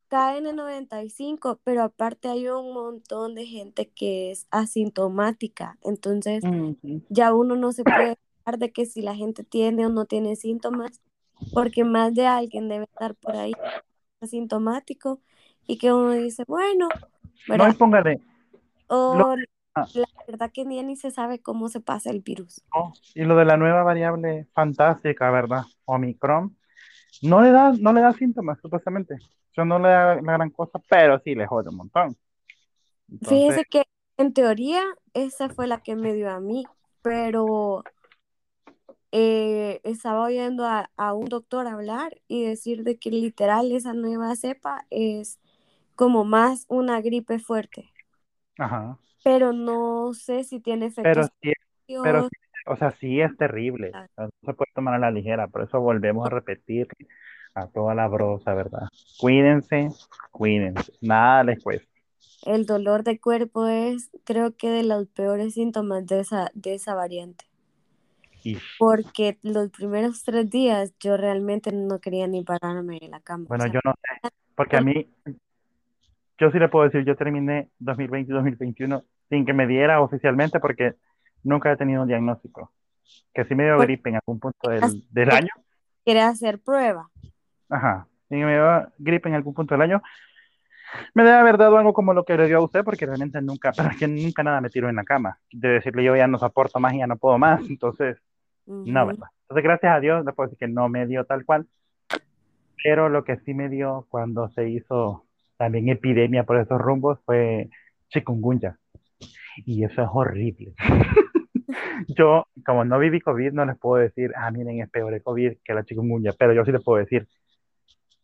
KN95, pero aparte hay un montón de gente que es asintomática, entonces Ujú. ya uno no se puede hablar de que si la gente tiene o no tiene síntomas, porque más de alguien debe estar por ahí asintomático y que uno dice, bueno, No, ¿verdad? y póngale. Lo, ah, la verdad que ni, ni se sabe cómo se pasa el virus. no, y lo de la nueva variable fantástica, ¿verdad? Omicron, no le da, no le da síntomas, supuestamente. Eso no le da la gran cosa, pero sí le jode un montón. Entonces, Fíjese que en teoría esa fue la que me dio a mí, pero eh, estaba oyendo a, a un doctor hablar y decir de que literal esa nueva cepa es como más una gripe fuerte, ajá. pero no sé si tiene Pero efectos sí, pero secundarios. sí, o sea, sí es terrible. No se puede tomar a la ligera, por eso volvemos a repetir a toda la brosa, ¿verdad? Cuídense, cuídense, nada les cuesta. El dolor de cuerpo es, creo que, de los peores síntomas de esa, de esa variante. Y Porque los primeros tres días yo realmente no quería ni pararme de la cama. o bueno, sea, yo no sé, porque a mí, yo sí le puedo decir, yo terminé 2020 y 2021 sin que me diera oficialmente porque nunca he tenido un diagnóstico. Que sí me dio gripe en algún punto del, del año, quería hacer prueba. ajá, sí me dio gripe en algún punto del año, me debe haber dado algo como lo que le dio a usted, porque realmente nunca, pero es que nunca nada me tiró en la cama. De decirle yo ya no soporto más y ya no puedo más, entonces, no, Ujú. ¿verdad? Entonces, gracias a Dios, le puedo decir que no me dio tal cual, pero lo que sí me dio cuando se hizo también epidemia por esos rumbos fue chikungunya, y eso es horrible. Yo, como no viví COVID, no les puedo decir, ah, miren, es peor el COVID que la chikungunya, pero yo sí les puedo decir,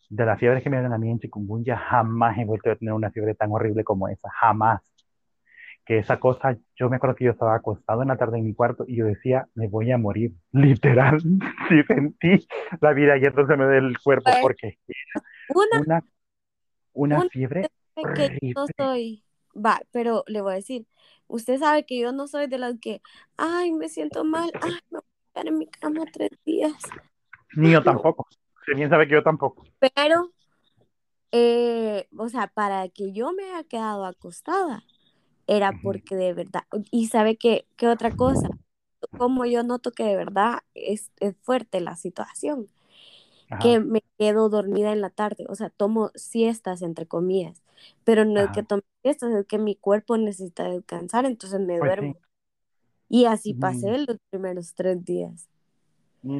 de las fiebres que me dieron a mí en chikungunya, jamás he vuelto a tener una fiebre tan horrible como esa, jamás. Que esa cosa, yo me acuerdo que yo estaba acostado en la tarde en mi cuarto y yo decía, me voy a morir, literal, sí sentí la vida yéndose del cuerpo porque Una, una, una una fiebre que yo horrible. soy, va, pero le voy a decir, usted sabe que yo no soy de las que, ay, me siento mal, ay, me voy a quedar en mi cama tres días. Ni yo tampoco. Bien sabe que yo tampoco. Pero, eh, o sea, para que yo me haya quedado acostada, era porque de verdad, y sabe que, qué otra cosa, como yo noto que de verdad es, es fuerte la situación, Ajá, que me quedo dormida en la tarde, o sea, tomo siestas entre comillas, pero no es que ajá. tome siestas, es que mi cuerpo necesita descansar, entonces me Pues duermo. sí. Y así Mm, pasé los primeros tres días.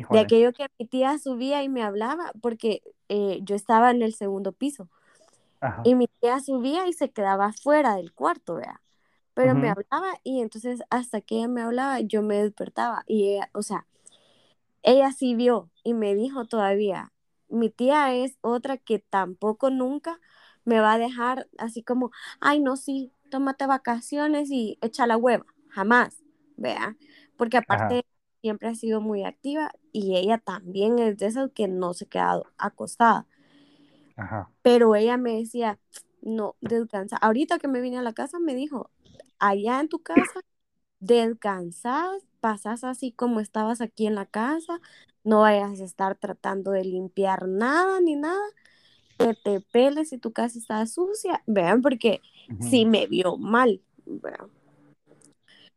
De aquello que mi tía subía y me hablaba, porque eh, yo estaba en el segundo piso. Ajá. Y mi tía subía y se quedaba fuera del cuarto, vea. Pero me hablaba y entonces hasta que ella me hablaba yo me despertaba y ella, o sea, ella sí vio y me dijo todavía, mi tía es otra que tampoco nunca me va a dejar así como, ay no, sí, tómate vacaciones y echa la hueva, jamás, vea, porque Ajá. aparte siempre ha sido muy activa y ella también es de esas que no se ha quedado acostada. Ajá. Pero ella me decía, no, descansa. Ahorita que me vine a la casa me dijo, allá en tu casa, descansas, pasas así como estabas aquí en la casa, no vayas a estar tratando de limpiar nada ni nada, que te peles si tu casa está sucia, vean, porque Ujú. sí me vio mal, vean.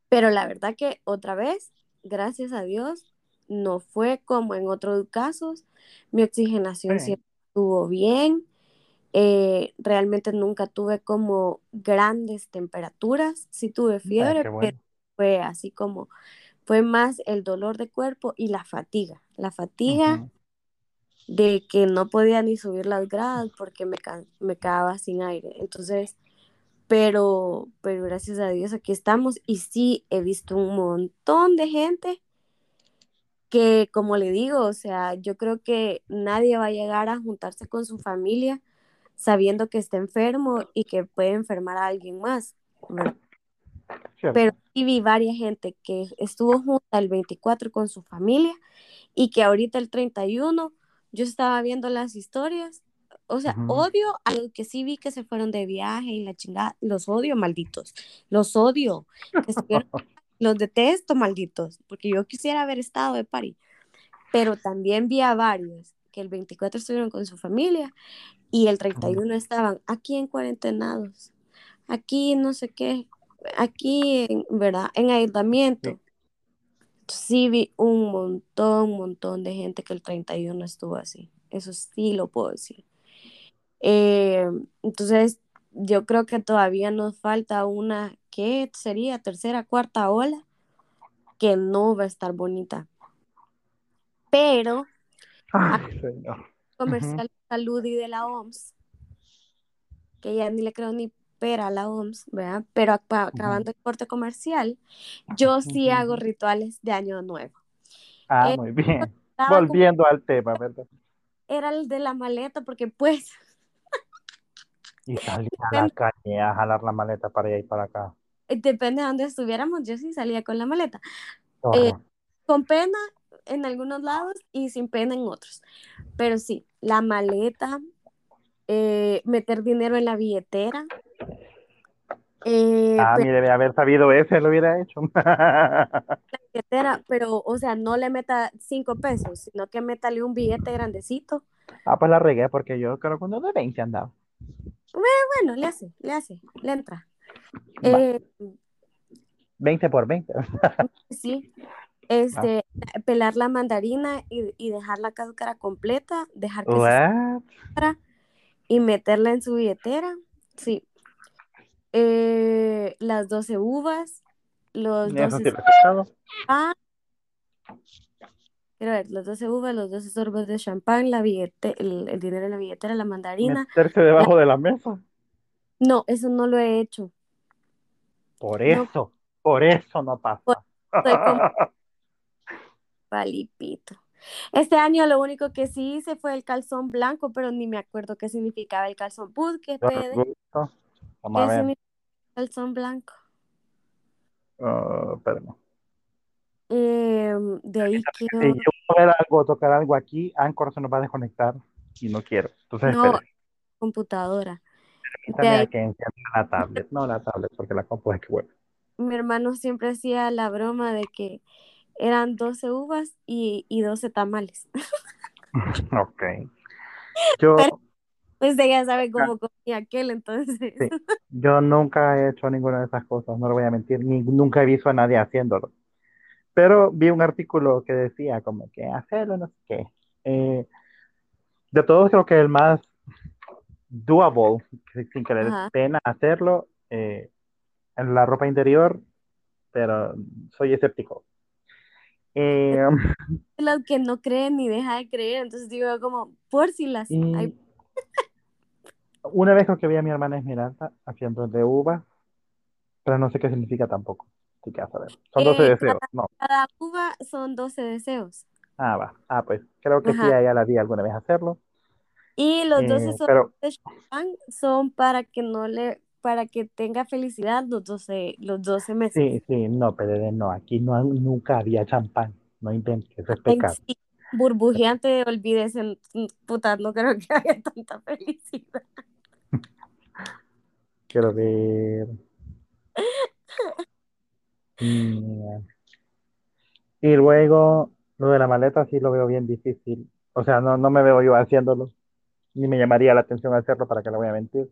Pero la verdad que otra vez, gracias a Dios, no fue como en otros casos, mi oxigenación Sí. siempre estuvo bien. Eh, realmente nunca tuve como grandes temperaturas, sí tuve Ah, fiebre, pero fue así como, fue más el dolor de cuerpo y la fatiga, la fatiga de que no podía ni subir las gradas porque me, me quedaba sin aire. Entonces, pero, pero gracias a Dios aquí estamos y sí he visto un montón de gente que, como le digo, o sea, yo creo que nadie va a llegar a juntarse con su familia sabiendo que está enfermo y que puede enfermar a alguien más. Cierto. Pero sí vi varias gente que estuvo junta el 24 con su familia y que ahorita el 31 yo estaba viendo las historias. O sea, Ujú. odio a los que sí vi que se fueron de viaje y la chingada. Los odio, malditos. Los odio. Los detesto, malditos. Porque yo quisiera haber estado de París. Pero también vi a varios que el 24 estuvieron con su familia y el 31 estaban aquí en cuarentenados. Aquí no sé qué. Aquí, en, ¿verdad? En aislamiento. Sí vi un montón, montón de gente que el 31 estuvo así. Eso sí lo puedo decir. Eh, entonces, yo creo que todavía nos falta una, ¿qué sería? Tercera, cuarta ola, que no va a estar bonita. Pero, Ay, señor. comercial de salud y de la OMS, que ya ni le creo ni pera a la OMS, ¿verdad? Pero acabando el corte comercial, yo sí hago rituales de año nuevo. Ah, Eh, muy bien. Estaba como- Volviendo al tema, ¿verdad? era el de la maleta, porque pues Y salí a la calle a jalar la maleta para allá y para acá. depende de dónde estuviéramos, yo sí salía con la maleta. Horror. Con pena en algunos lados y sin pena en otros. Pero sí, la maleta, eh, meter dinero en la billetera. Eh, ah, pero, mire, de haber sabido ese, lo hubiera hecho. billetera, pero, o sea, no le meta cinco pesos, sino que métale un billete grandecito. ah, pues la regué porque yo creo que uno de 20 andaba. Bueno, le hace, le hace, le entra. Eh, 20 por 20. sí, este, pelar la mandarina y, y dejar la cáscara completa, dejar que se y meterla en su billetera. Sí. Eh, las 12 uvas, los Eso 12 sí lo he escuchado. champán. Quiero ver, los 12 uvas, los 12 sorbos de champán, la billete, el, el dinero en la billetera, la mandarina. Meterse debajo de la mesa. No, eso no lo he hecho. Por No. eso, por eso no pasa. Como palipito. Este año lo único que sí hice fue el calzón blanco, pero ni me acuerdo qué significaba el calzón. Pud, ¿qué, pede? Vamos a ¿Qué ver. significa el calzón blanco? Ah, espérame. Eh, de ahí Si quedó. yo ver algo, tocar algo aquí, Anchor se nos va a desconectar y no quiero. Entonces, No, espere. computadora. De ahí que encender la tablet. No, la tablet, porque la compu es que bueno. mi hermano siempre hacía la broma de que eran 12 uvas y, y 12 tamales. Ok. Yo, Pero- Pues ella sabe cómo comía aquel, entonces. Sí. yo nunca he hecho ninguna de esas cosas, no lo voy a mentir, ni nunca he visto a nadie haciéndolo. Pero vi un artículo que decía como que hacerlo, no sé qué. Eh, de todos creo que el más doable, sin que le dé pena hacerlo, eh, en la ropa interior, pero soy escéptico. Eh, Los que no creen ni deja de creer, entonces digo como, por si las y hay. Una vez creo que vi a mi hermana Esmeralda haciendo de uva, pero no sé qué significa tampoco. Así que a saber. Son 12 Eh, deseos, no. Cada uva son 12 deseos. Ah, va. Ah, pues creo que sí, Ajá. a ella la vi alguna vez hacerlo. Y los Eh, 12 son pero son para que no le, para que tenga felicidad los 12, los 12 meses. sí, sí, no, PDD no. Aquí no, nunca había champán. No inventes, eso es pecado. sí, burbujeante, olvídese, puta, no creo que haya tanta felicidad. Quiero ver. Mm, Y luego, lo de la maleta sí lo veo bien difícil. O sea, no, no me veo yo haciéndolo. Ni me llamaría la atención hacerlo para que le voy a mentir.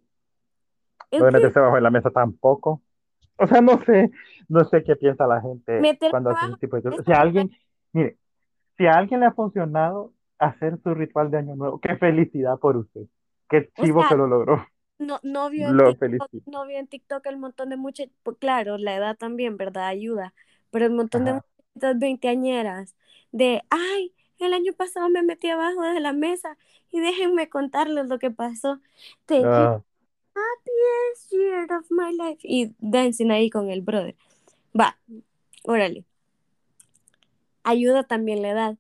Lo de meterse bajo de la mesa tampoco. O sea, no sé, no sé qué piensa la gente Meter cuando hace ese tipo de cosas. Si a alguien, mire, si a alguien le ha funcionado hacer su ritual de año nuevo, qué felicidad por usted. Qué O chivo sea, que lo logró. No, no vio en TikTok, no vio en TikTok el montón de muchas, pues claro, la edad también, ¿verdad? Ayuda, pero el montón de Ajá. muchachas veinteañeras de, ay, el año pasado me metí abajo de la mesa y déjenme contarles lo que pasó. Ah, happiest year of my life. Y dancing ahí con el brother. Va, órale. Ayuda también la edad,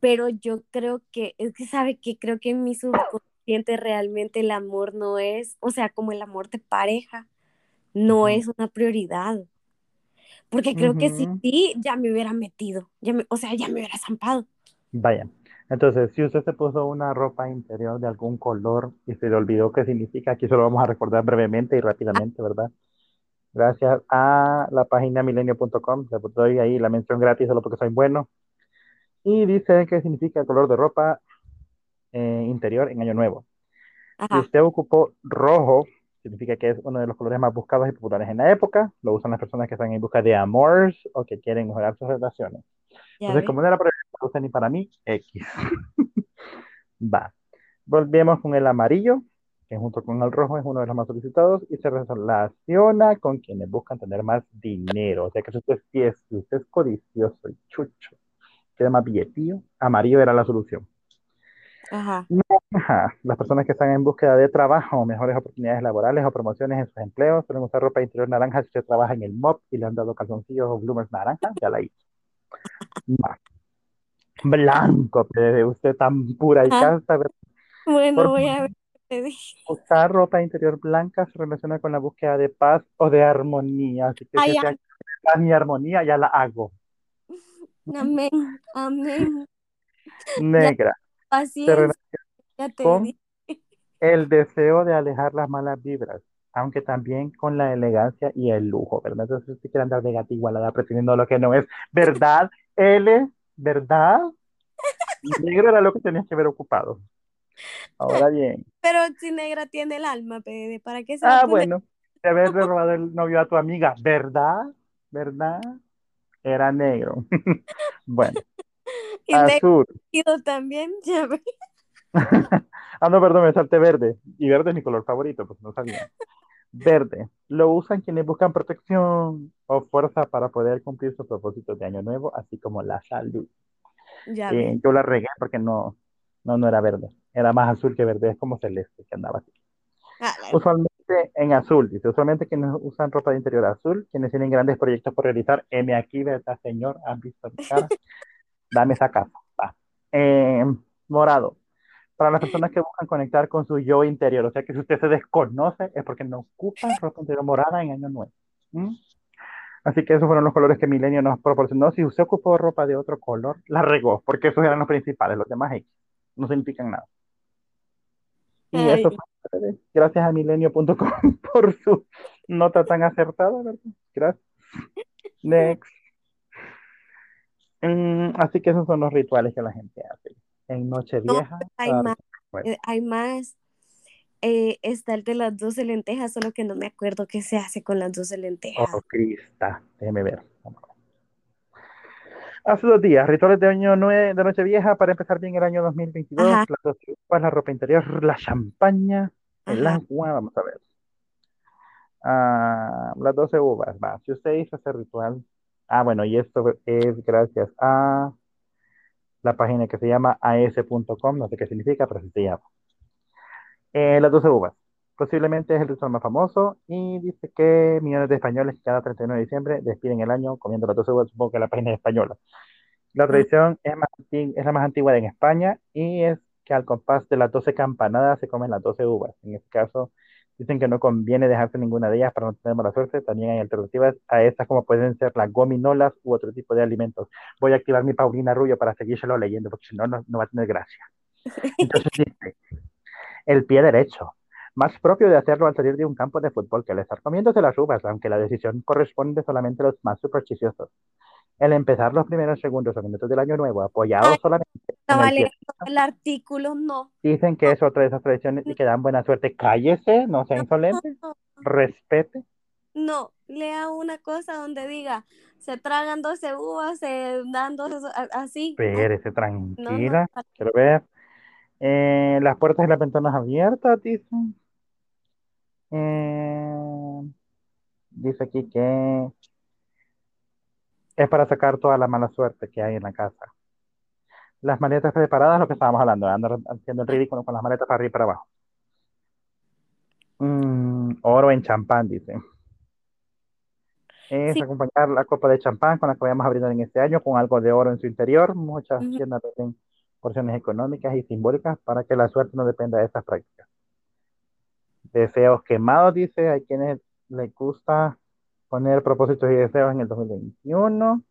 pero yo creo que, es que sabe que creo que en mi subconsciente realmente el amor no es, o sea, como el amor de pareja, no es una prioridad. Porque creo que si sí, ya me hubiera metido, ya me- o sea, ya me hubiera zampado. Vaya. Entonces, si usted se puso una ropa interior de algún color y se le olvidó qué significa, aquí se lo vamos a recordar brevemente y rápidamente, ¿verdad? Gracias a la página milenio.com, le doy ahí la mención gratis solo porque soy bueno. Y dice qué significa el color de ropa eh, interior en Año Nuevo. Si Ajá, usted ocupó rojo, significa que es uno de los colores más buscados y populares en la época. Lo usan las personas que están en busca de amores o que quieren mejorar sus relaciones. ya Entonces, como no era para usted ni para mí, X. Va. Volvemos con el amarillo. que junto con el rojo es uno de los más solicitados y se relaciona con quienes buscan tener más dinero. O sea que si usted es, si usted es codicioso y chucho, quiere más billetillo, amarillo era la solución. Ajá. Ajá. Las personas que están en búsqueda de trabajo, mejores oportunidades laborales o promociones en sus empleos, suelen usar ropa interior naranja si usted trabaja en el MOP y le han dado calzoncillos o bloomers naranja, ya la hizo. Blanco, bebé, usted tan pura y Ah. casta, ¿verdad? Bueno, Por voy a ver qué te dije. Usar ropa interior blanca se relaciona con la búsqueda de paz o de armonía. Así que Ay, si paz armonía, ya la hago. Amén, amén. Negra. Se ya te con el deseo de alejar las malas vibras, aunque también con la elegancia y el lujo, ¿verdad? Entonces, si usted quiere andar de gata igualada pretendiendo lo que no es, ¿verdad? L, ¿verdad? Negro era lo que tenías que haber ocupado. Ahora bien. Pero si negra tiene el alma, pede, ¿para qué se Ah, bueno, de haberle robado el novio a tu amiga, ¿verdad? ¿Verdad? Era negro. Bueno, Negro azul. también, ya ves. Ah, no, perdón, me salté verde. Y verde es mi color favorito, pues no sabía. Verde. Lo usan quienes buscan protección o fuerza para poder cumplir sus propósitos de año nuevo, así como la salud. Ya Eh, yo la regué porque no, no, no era verde. Era más azul que verde, es como celeste que andaba así. Ah, la- Usualmente en azul, dice, usualmente quienes usan ropa de interior azul, quienes tienen grandes proyectos por realizar, M aquí, ¿verdad, señor? ¿Han visto mi cara? Dame esa casa. Va. Eh, morado. Para las personas que buscan conectar con su yo interior, o sea que si usted se desconoce es porque no ocupa ropa interior morada en año nuevo. ¿Mm? Así que esos fueron los colores que Milenio nos proporcionó. Si usted ocupó ropa de otro color, la regó, porque esos eran los principales, los demás X no significan nada. Y Ay, eso fue gracias a milenio.com por su nota tan acertada, ¿verdad? Gracias. Next. Mm, así que esos son los rituales que la gente hace. En Nochevieja. hay para- más. bueno, eh, hay más. Eh, está el de las 12 lentejas, solo que no me acuerdo qué se hace con las 12 lentejas. Oh, Crista. Déjeme ver. Hace dos días, rituales de año nueve, de Nochevieja para empezar bien el año 2022. Ajá. Las dos uvas, la ropa interior, la champaña, el Ajá. agua. Vamos a ver. Ah, las 12 uvas, va. Si usted hizo ese ritual, ah, bueno, y esto es gracias a la página que se llama as.com, no sé qué significa, pero así se llama. Eh, las 12 uvas. Posiblemente es el ritual más famoso y dice que millones de españoles cada 31 de diciembre despiden el año comiendo las 12 uvas, supongo que la página es española. La tradición es, más anti- es la más antigua en España y es que al compás de las 12 campanadas se comen las 12 uvas. En este caso, dicen que no conviene dejarse ninguna de ellas para no tener mala suerte. También hay alternativas a estas como pueden ser las gominolas u otro tipo de alimentos. Voy a activar mi Paulina Rubio para seguírselo leyendo porque si no, no, no va a tener gracia. Entonces dice, el pie derecho, más propio de hacerlo al salir de un campo de fútbol que el estar comiéndose las uvas, aunque la decisión corresponde solamente a los más supersticiosos. El empezar los primeros segundos o minutos del año nuevo apoyado Ay, solamente en Estaba leyendo el artículo, no. Dicen que es otra de esas tradiciones y que dan buena suerte. Cállese, no sea insolente, No, respete. no, lea una cosa donde diga, se tragan 12 uvas, se dan 12, a- así. Espérese, tranquila. Quiero ver. Eh, las puertas y las ventanas abiertas, dicen. Eh, dice aquí que es para sacar toda la mala suerte que hay en la casa. Las maletas preparadas, lo que estábamos hablando, andar haciendo el ridículo con las maletas para arriba y para abajo. Mm, oro en champán, dice. Es Sí. acompañar la copa de champán con la que vayamos a brindar en este año con algo de oro en su interior. Muchas tiendas venden porciones económicas y simbólicas para que la suerte no dependa de estas prácticas. Deseos quemados, dice. Hay quienes les gusta poner propósitos y deseos en el 2021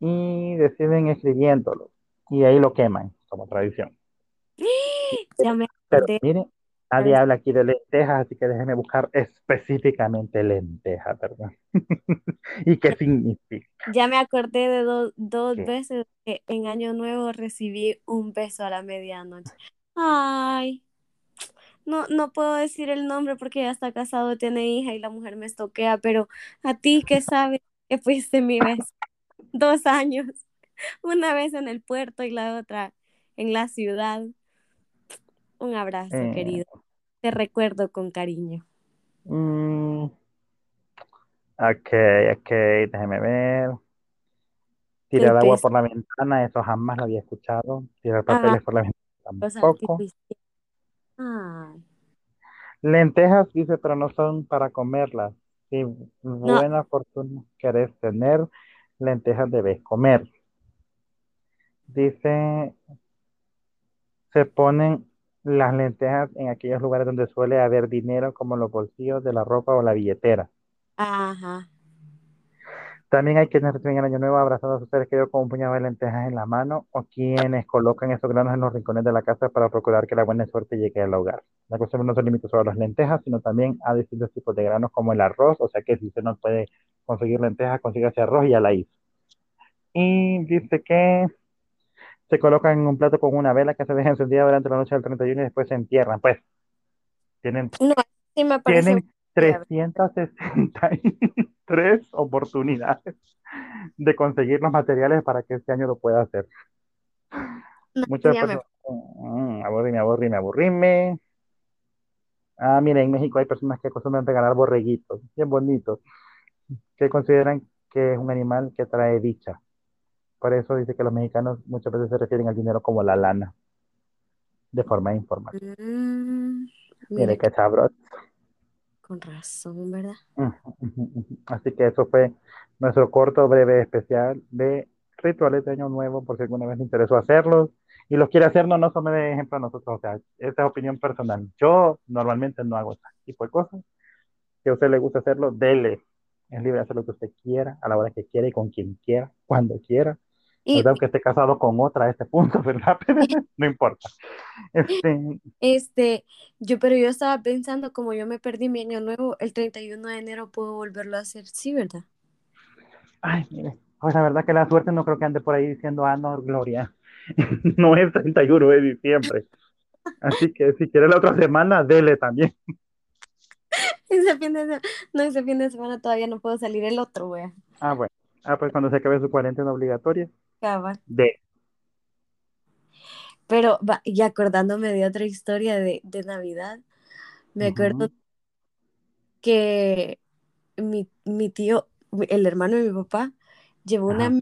y deciden escribiéndolos y ahí lo queman como tradición. Ya me Pero acordé. mire, nadie habla aquí de lentejas, así que déjeme buscar específicamente lentejas, ¿verdad? ¿Y qué significa? Ya me acordé de do- dos ¿Qué? veces que en Año Nuevo recibí un beso a la medianoche. Ay, no, no puedo decir el nombre porque ya está casado, tiene hija y la mujer me estoquea, pero a ti que sabes que fuiste mi beso. Dos años, una vez en el puerto y la otra en la ciudad. Un abrazo, Eh, querido. te recuerdo con cariño. Mm, ok, ok, déjeme ver. Tirar agua por la ventana, eso jamás lo había escuchado. Tirar papeles por la ventana tampoco. Lentejas, dice, pero no son para comerlas. Si no, buena fortuna querés tener, lentejas debes comer. Dice, se ponen las lentejas en aquellos lugares donde suele haber dinero, como los bolsillos de la ropa o la billetera. ajá. También hay quienes reciben el año nuevo abrazando a sus seres queridos con un puñado de lentejas en la mano o quienes colocan esos granos en los rincones de la casa para procurar que la buena suerte llegue al hogar. La cuestión no se limita solo a las lentejas, sino también a distintos tipos de granos como el arroz, o sea que si usted no puede conseguir lentejas, consígase arroz y ya la hizo. Y dice que se colocan en un plato con una vela que se deja encendida durante la noche del 31 y después se entierran. Pues tienen, No, sí me parece tienen buena idea. 363 oportunidades de conseguir los materiales para que este año lo pueda hacer. No, Muchas personas, mm, aburrime, aburrime, aburrime. Ah, mira, en México hay personas que acostumbran regalar borreguitos, bien bonitos, que consideran que es un animal que trae dicha. Por eso dice que los mexicanos muchas veces se refieren al dinero como la lana, de forma informal. Mm, Mire qué sabroso. Con razón, ¿verdad? Así que eso fue nuestro corto, breve especial de rituales de Año Nuevo, por si alguna vez le interesó hacerlos y los quiere hacer, no nos tome de ejemplo a nosotros, o sea, esa es opinión personal. Yo normalmente no hago ese tipo de cosas. Si a usted le gusta hacerlo, dele. Es libre de hacer lo que usted quiera, a la hora que quiera y con quien quiera, cuando quiera. Y ¿Verdad? Aunque esté casado con otra a este punto, ¿verdad? No importa. Este, este, yo, pero yo estaba pensando, como yo me perdí mi año nuevo, el 31 de enero puedo volverlo a hacer, sí, ¿verdad? Ay, mire, pues la verdad que la suerte no creo que ande por ahí diciendo, ah, no, Gloria, no es 31 de diciembre. Así que si quiere la otra semana, dele también. Ese fin de semana, no, ese fin de semana todavía no puedo salir el otro, wea. Ah, bueno. Ah, pues cuando se acabe su cuarentena obligatoria, Cabal. de. Pero, va, y acordándome de otra historia de, de Navidad, me acuerdo que mi, mi tío, el hermano de mi papá, llevó una Ajá.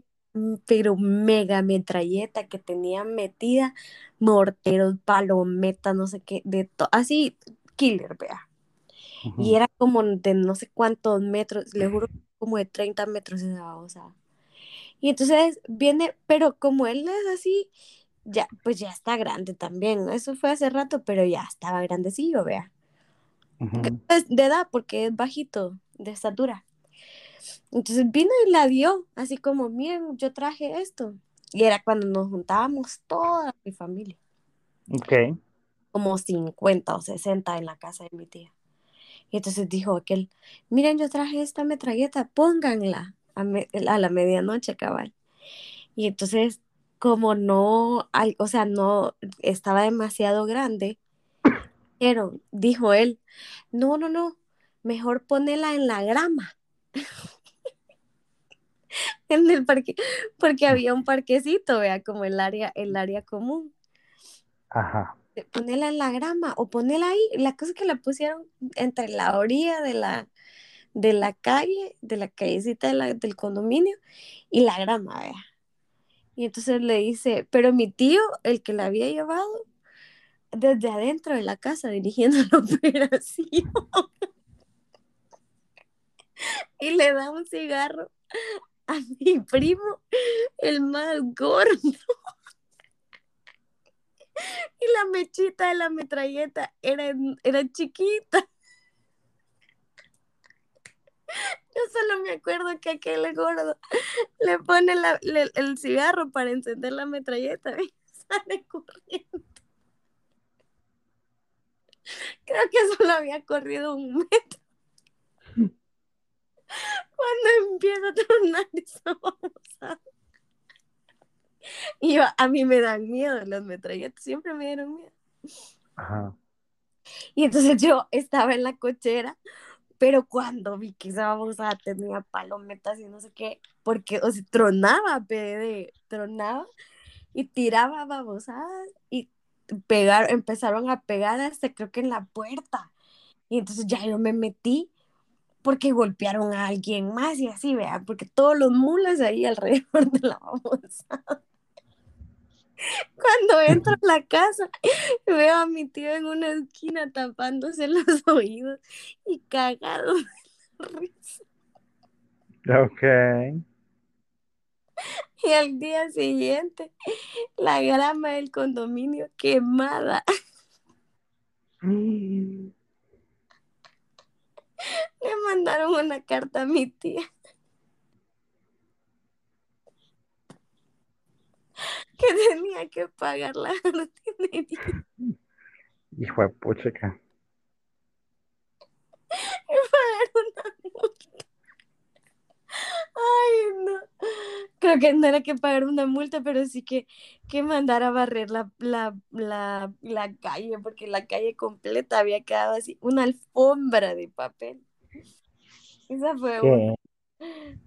pero mega metralleta que tenía metida morteros, palometas, no sé qué, de todo, así, killer, vea. Y era como de no sé cuántos metros, le juro, como de 30 metros esa babosa. Y entonces viene, pero como él es así, ya, pues ya está grande también. Eso fue hace rato, pero ya estaba grandecillo, vea. Es de edad, porque es bajito, de estatura. Entonces vino y la dio, así como, miren, yo traje esto. Y era cuando nos juntábamos toda mi familia, Ok. como 50 o 60 en la casa de mi tía. Y entonces dijo aquel, miren, yo traje esta metralleta, pónganla a, me- a la medianoche, cabal. Y entonces, como no, al- o sea, no estaba demasiado grande, dijeron, dijo él, no, no, no, mejor ponela en la grama, en el parque, porque había un parquecito, vea, como el área, el área común. Ajá. Ponela en la grama o ponela ahí. La cosa es que la pusieron entre la orilla de la, de la calle, de la callecita del condominio y la grama, vea. Y entonces le dice, pero mi tío, el que la había llevado, desde adentro de la casa dirigiendo la operación y le da un cigarro a mi primo, el más gordo. Y la mechita de la metralleta era, era chiquita. Yo solo me acuerdo que aquel gordo le pone la- le- el cigarro para encender la metralleta y sale corriendo. Creo que solo había corrido un metro. Cuando empieza a tronar esa babosada. Y yo, a mí me dan miedo las metralletas, siempre me dieron miedo. Ajá. Y entonces yo estaba en la cochera, pero cuando vi que esa babosada tenía palometas y no sé qué, porque, o sea, tronaba, bebé, tronaba y tiraba babosadas y pegar, empezaron a pegar hasta creo que en la puerta. Y entonces ya yo me metí porque golpearon a alguien más y así, vea, porque todos los mulas ahí alrededor de la babosa. Cuando entro a la casa, veo a mi tío en una esquina tapándose los oídos y cagado de risa. Ok. Y al día siguiente, la grama del condominio quemada. Le mandaron una carta a mi tía. Que tenía que pagar la jardinería. Hijo de puchica. Y pagar una multa. Ay, no. Creo que no era que pagar una multa, pero sí que, que mandar a barrer la, la, la, la calle, porque la calle completa había quedado así, una alfombra de papel. Esa fue una.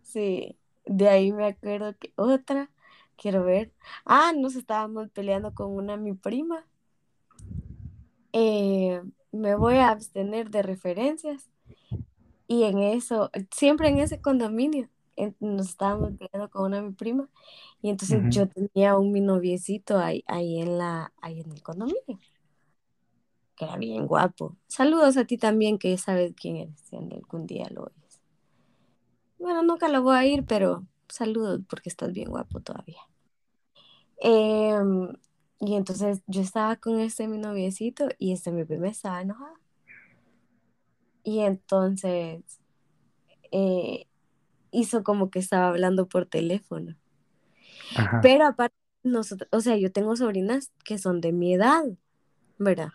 Sí, de ahí me acuerdo que otra, quiero ver. Ah, nos estábamos peleando con una mi prima. Eh, me voy a abstener de referencias. Y en eso, siempre en ese condominio, en- nos estábamos peleando con una mi prima. Y entonces yo tenía un mi noviecito ahí, ahí en la, ahí en el condominio, que era bien guapo. Saludos a ti también, que ya sabes quién eres, si algún día lo oyes. Bueno, nunca lo voy a ir, pero saludos porque estás bien guapo todavía. Em, y entonces yo estaba con este mi noviecito y este mi prima estaba enojada. Y entonces eh, hizo como que estaba hablando por teléfono. Ajá. Pero aparte, nosotros, o sea, yo tengo sobrinas que son de mi edad, ¿verdad?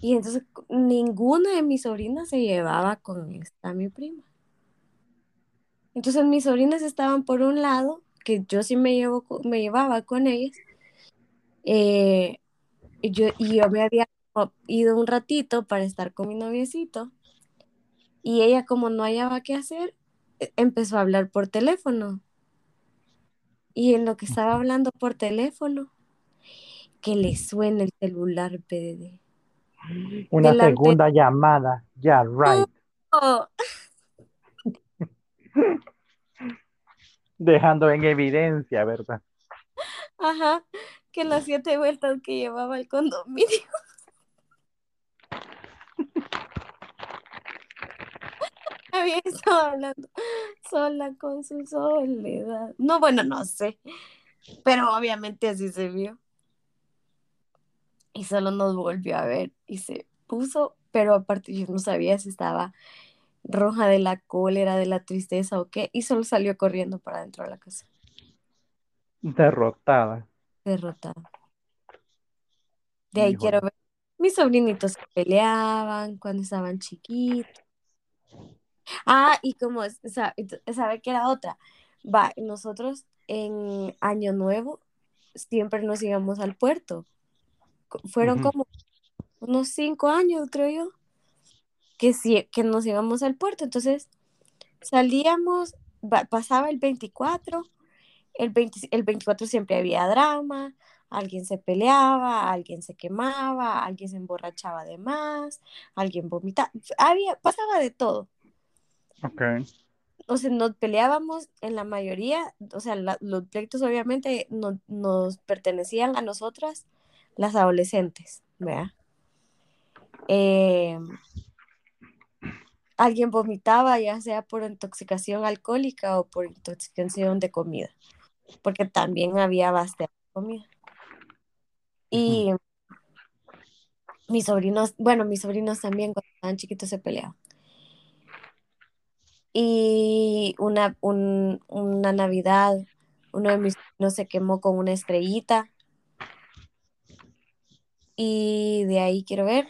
Y entonces ninguna de mis sobrinas se llevaba con esta mi prima. Entonces mis sobrinas estaban por un lado, que yo sí me, llevo, me llevaba con ellas, eh, y yo, y yo me había ido un ratito para estar con mi noviecito, y ella como no hallaba qué hacer, e- empezó a hablar por teléfono. Y en lo que estaba hablando por teléfono, que le suena el celular, PDD. Una delante- segunda llamada. Ya, right. Oh, Dejando en evidencia, ¿verdad? ajá, que las siete vueltas que llevaba el condominio. Había estado hablando sola con su soledad. No, bueno, no sé, pero obviamente así se vio. Y solo nos volvió a ver y se puso, pero aparte yo no sabía si estaba roja de la cólera, de la tristeza o qué, y solo salió corriendo para dentro de la casa, Derrotada. derrotada. De ahí quiero ver. Mis sobrinitos se peleaban cuando estaban chiquitos. Ah, y como, es- sa- ¿sabe qué era otra? Va, nosotros en Año Nuevo siempre nos íbamos al puerto. Fueron como unos cinco años, creo yo, que, sí, que nos íbamos al puerto. Entonces salíamos, pasaba el 24, el, 20 el 24 siempre había drama, alguien se peleaba, alguien se quemaba, alguien se emborrachaba de más, alguien vomitaba, había, pasaba de todo. Ok. O sea, nos peleábamos en la mayoría, o sea, la- los pleitos obviamente no- nos pertenecían a nosotras, las adolescentes, ¿verdad? Eh, alguien vomitaba, ya sea por intoxicación alcohólica o por intoxicación de comida, porque también había bastante comida. Y mis sobrinos, bueno, mis sobrinos también cuando estaban chiquitos se peleaban. Y una, un- una Navidad, uno de mis sobrinos se quemó con una estrellita. Y de ahí quiero ver.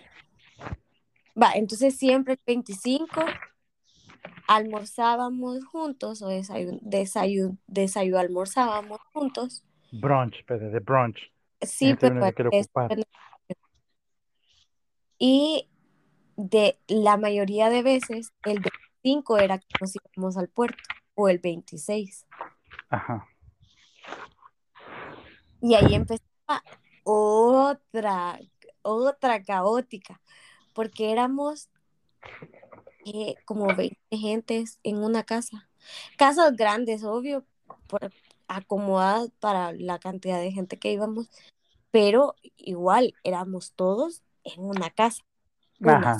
Va, entonces siempre el 25 almorzábamos juntos o desayuno, desayuno, desayuno almorzábamos juntos. Brunch, pero de brunch. Sí, Ese pero. Y de la mayoría de veces, el 25 era que nos íbamos al puerto, o el 26. Ajá. Y ahí empezaba otra, otra caótica, porque éramos eh, como 20 gentes en una casa. Casas grandes, obvio, por, acomodadas para la cantidad de gente que íbamos, pero igual éramos todos en una casa. Ajá.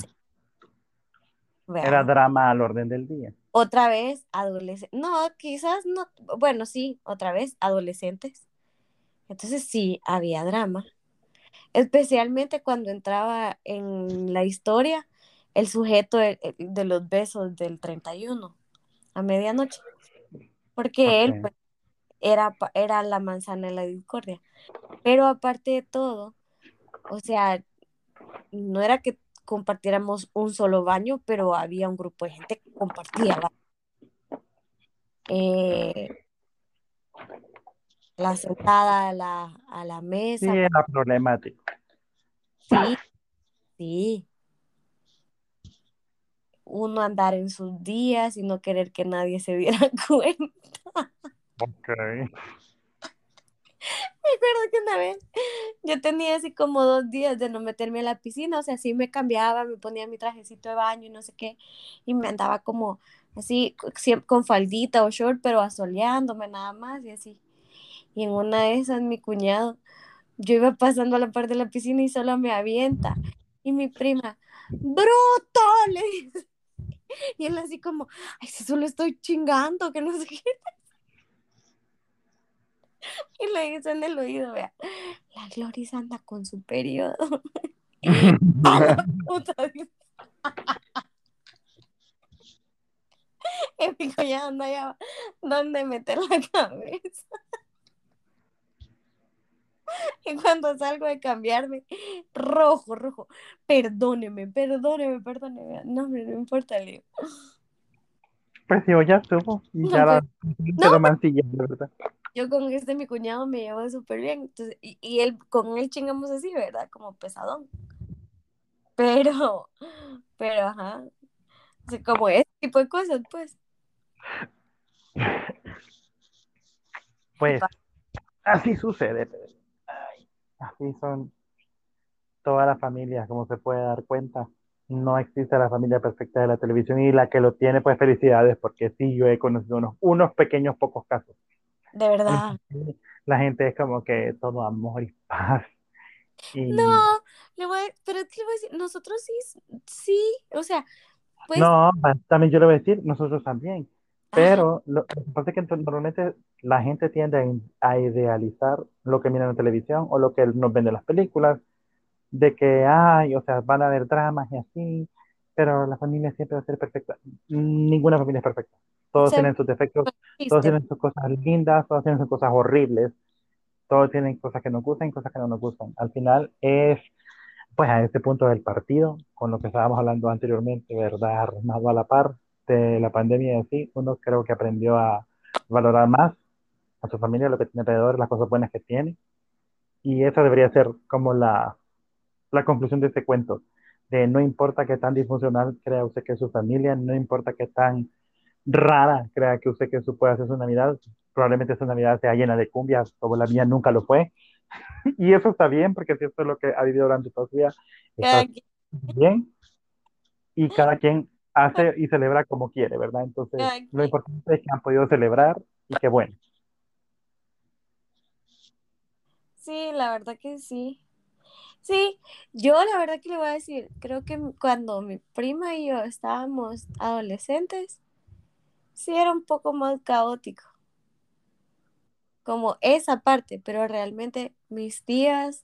Era drama al orden del día. Otra vez adolescentes. No, quizás no. Bueno, sí, otra vez adolescentes. Entonces sí, había drama. Especialmente cuando entraba en la historia el sujeto de, de los besos del 31 a medianoche. Porque él pues, era, era la manzana de la discordia. Pero aparte de todo, o sea, no era que compartiéramos un solo baño, pero había un grupo de gente que compartía. Eh, la sentada a la, a la Sí, mesa, era problemático. sí, sí. Uno andar en sus días y no querer que nadie se diera cuenta. Ok. Me acuerdo que una vez yo tenía así como dos días de no meterme a la piscina, o sea, sí me cambiaba, me ponía mi trajecito de baño y no sé qué, y me andaba como así con faldita o short, pero asoleándome nada más y así. Y en una de esas mi cuñado, yo iba pasando a la parte de la piscina y solo me avienta. Y mi prima, ¡bruto! Le dice. Y él así como, ay, si solo estoy chingando, que no sé qué. Y le dice en el oído, vea, la Gloris anda con su periodo. Y mi cuñado no hallaba dónde meter la cabeza. Y cuando salgo de cambiarme, rojo, rojo, perdóneme, perdóneme, perdóneme. No, hombre, no importa, le digo. Pues sí, o ya estuvo. Y No, ya la no, mancillada, ¿verdad? Yo con este mi cuñado me llevo súper bien. Entonces, y, y él, con él chingamos así, ¿verdad? Como pesadón. Pero, pero, ajá. O sea, como ese tipo de cosas, pues. Pues así sucede. Así son todas las familias, como se puede dar cuenta. No existe la familia perfecta de la televisión y la que lo tiene, pues felicidades, porque sí, yo he conocido unos, unos pequeños pocos casos. De verdad. La gente es como que todo amor y paz. Y No, le voy a, pero le voy a decir, nosotros sí, sí, o sea, pues, no, también yo le voy a decir, nosotros también. Ajá, Pero lo, que pasa es que normalmente la gente tiende a, idealizar lo que mira en la televisión o lo que nos ven en las películas, de que, ay, o sea, van a haber dramas y así, pero la familia siempre va a ser perfecta. Ninguna familia es perfecta. Todos se tienen sus defectos, todos tienen sus cosas lindas, todos tienen sus cosas horribles, todos tienen cosas que nos gustan y cosas que no nos gustan. Al final es, pues, a este punto del partido, con lo que estábamos hablando anteriormente, ¿verdad? Armado a la par de la pandemia y así, uno creo que aprendió a valorar más a su familia, lo que tiene alrededor, las cosas buenas que tiene. Y esa debería ser como la, la conclusión de este cuento, de no importa qué tan disfuncional crea usted que es su familia, no importa qué tan rara crea que usted que su puede hacer su Navidad, probablemente esa Navidad sea llena de cumbias, como la mía nunca lo fue. Y eso está bien, porque si esto es lo que ha vivido durante toda su vida, está bien. Y cada quien hace y celebra como quiere, ¿verdad? Entonces, cada lo importante es que han podido celebrar y que bueno. Sí, la verdad que sí. Sí, yo la verdad que le voy a decir, creo que cuando mi prima y yo estábamos adolescentes, sí era un poco más caótico, como esa parte, pero realmente mis tías,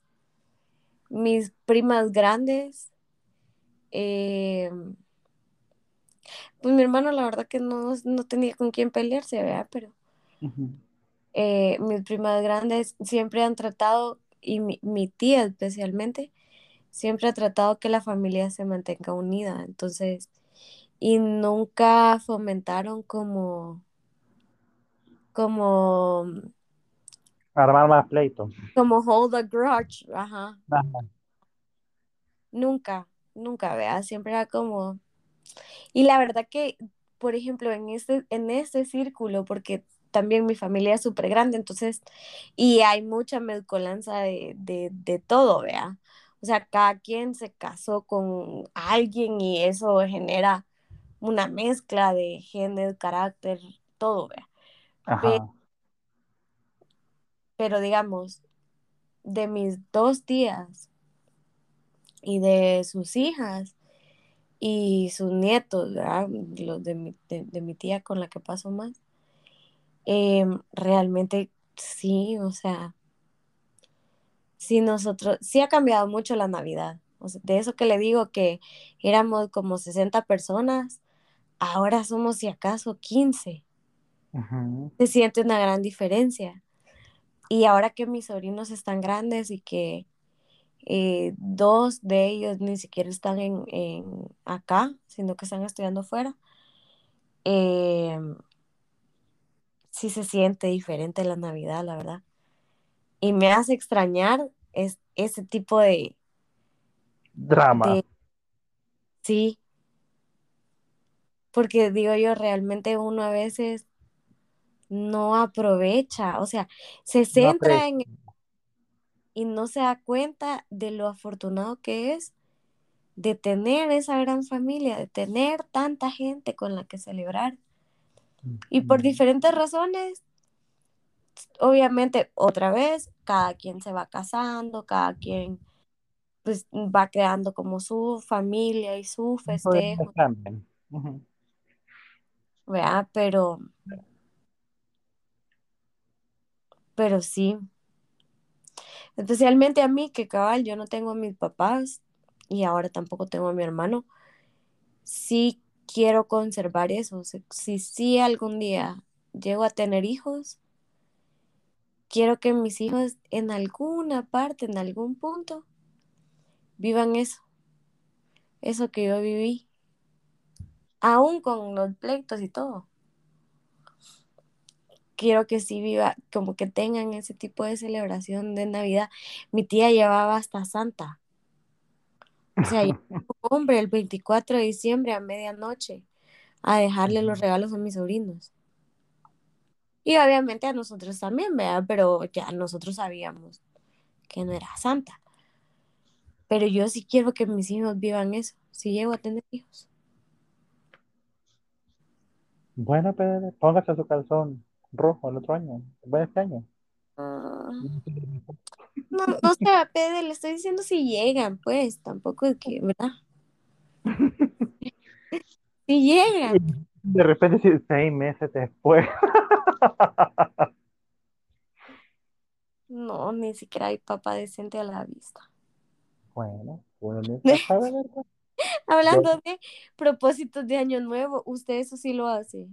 mis primas grandes, eh, pues mi hermano la verdad que no, no tenía con quién pelearse, ¿verdad? Pero eh, mis primas grandes siempre han tratado, y mi, mi tía especialmente, siempre ha tratado que la familia se mantenga unida. Entonces, y nunca fomentaron como, como, Armar más pleito. como hold a grudge, ajá. Ajá. Nunca, nunca, vea, siempre era como, y la verdad que, por ejemplo, en este, en este círculo, porque también mi familia es súper grande, entonces, y hay mucha mezcolanza de, de, de todo, vea. O sea, cada quien se casó con alguien y eso genera una mezcla de género, carácter, todo, vea. Pero digamos, de mis dos tías y de sus hijas y sus nietos, ¿verdad? Los de mi, de, de mi tía con la que paso más, em, realmente sí, o sea, sí nosotros, sí ha cambiado mucho la Navidad. O sea, de eso que le digo que éramos como 60 personas, ahora somos si acaso 15. Ujú. Se siente una gran diferencia. Y ahora que mis sobrinos están grandes y que eh, dos de ellos ni siquiera están en, en acá, sino que están estudiando fuera, eh, sí se siente diferente la Navidad, la verdad. Y me hace extrañar es, ese tipo de, Drama. de, sí, porque digo yo, realmente uno a veces no aprovecha, o sea, se centra en y no se da cuenta de lo afortunado que es de tener esa gran familia, de tener tanta gente con la que celebrar. Y por diferentes razones, obviamente, otra vez, cada quien se va casando, cada quien pues va creando como su familia y su festejo. ¿verdad? Pero, pero sí, especialmente a mí, que cabal, yo no tengo a mis papás y ahora tampoco tengo a mi hermano, sí quiero conservar eso. Si sí algún día llego a tener hijos, quiero que mis hijos en alguna parte, en algún punto, vivan eso, eso que yo viví, aún con los pleitos y todo. Quiero que sí viva, como que tengan ese tipo de celebración de Navidad. Mi tía llevaba hasta Santa. O sea, yo, hombre, el 24 de diciembre a medianoche a dejarle los regalos a mis sobrinos. Y obviamente a nosotros también, ¿verdad? Pero ya nosotros sabíamos que no era santa. Pero yo sí quiero que mis hijos vivan eso, si llego a tener hijos. Bueno, Pedro, póngase su calzón rojo el otro año. Bueno, este año. Ah, no, no sé, a Pede, le estoy diciendo si llegan, pues, tampoco es que, ¿verdad? Si llegan. de repente, seis meses después. No, ni siquiera hay papá decente a la vista. Bueno. Yo, Hablando de propósitos de año nuevo, usted eso sí lo hace.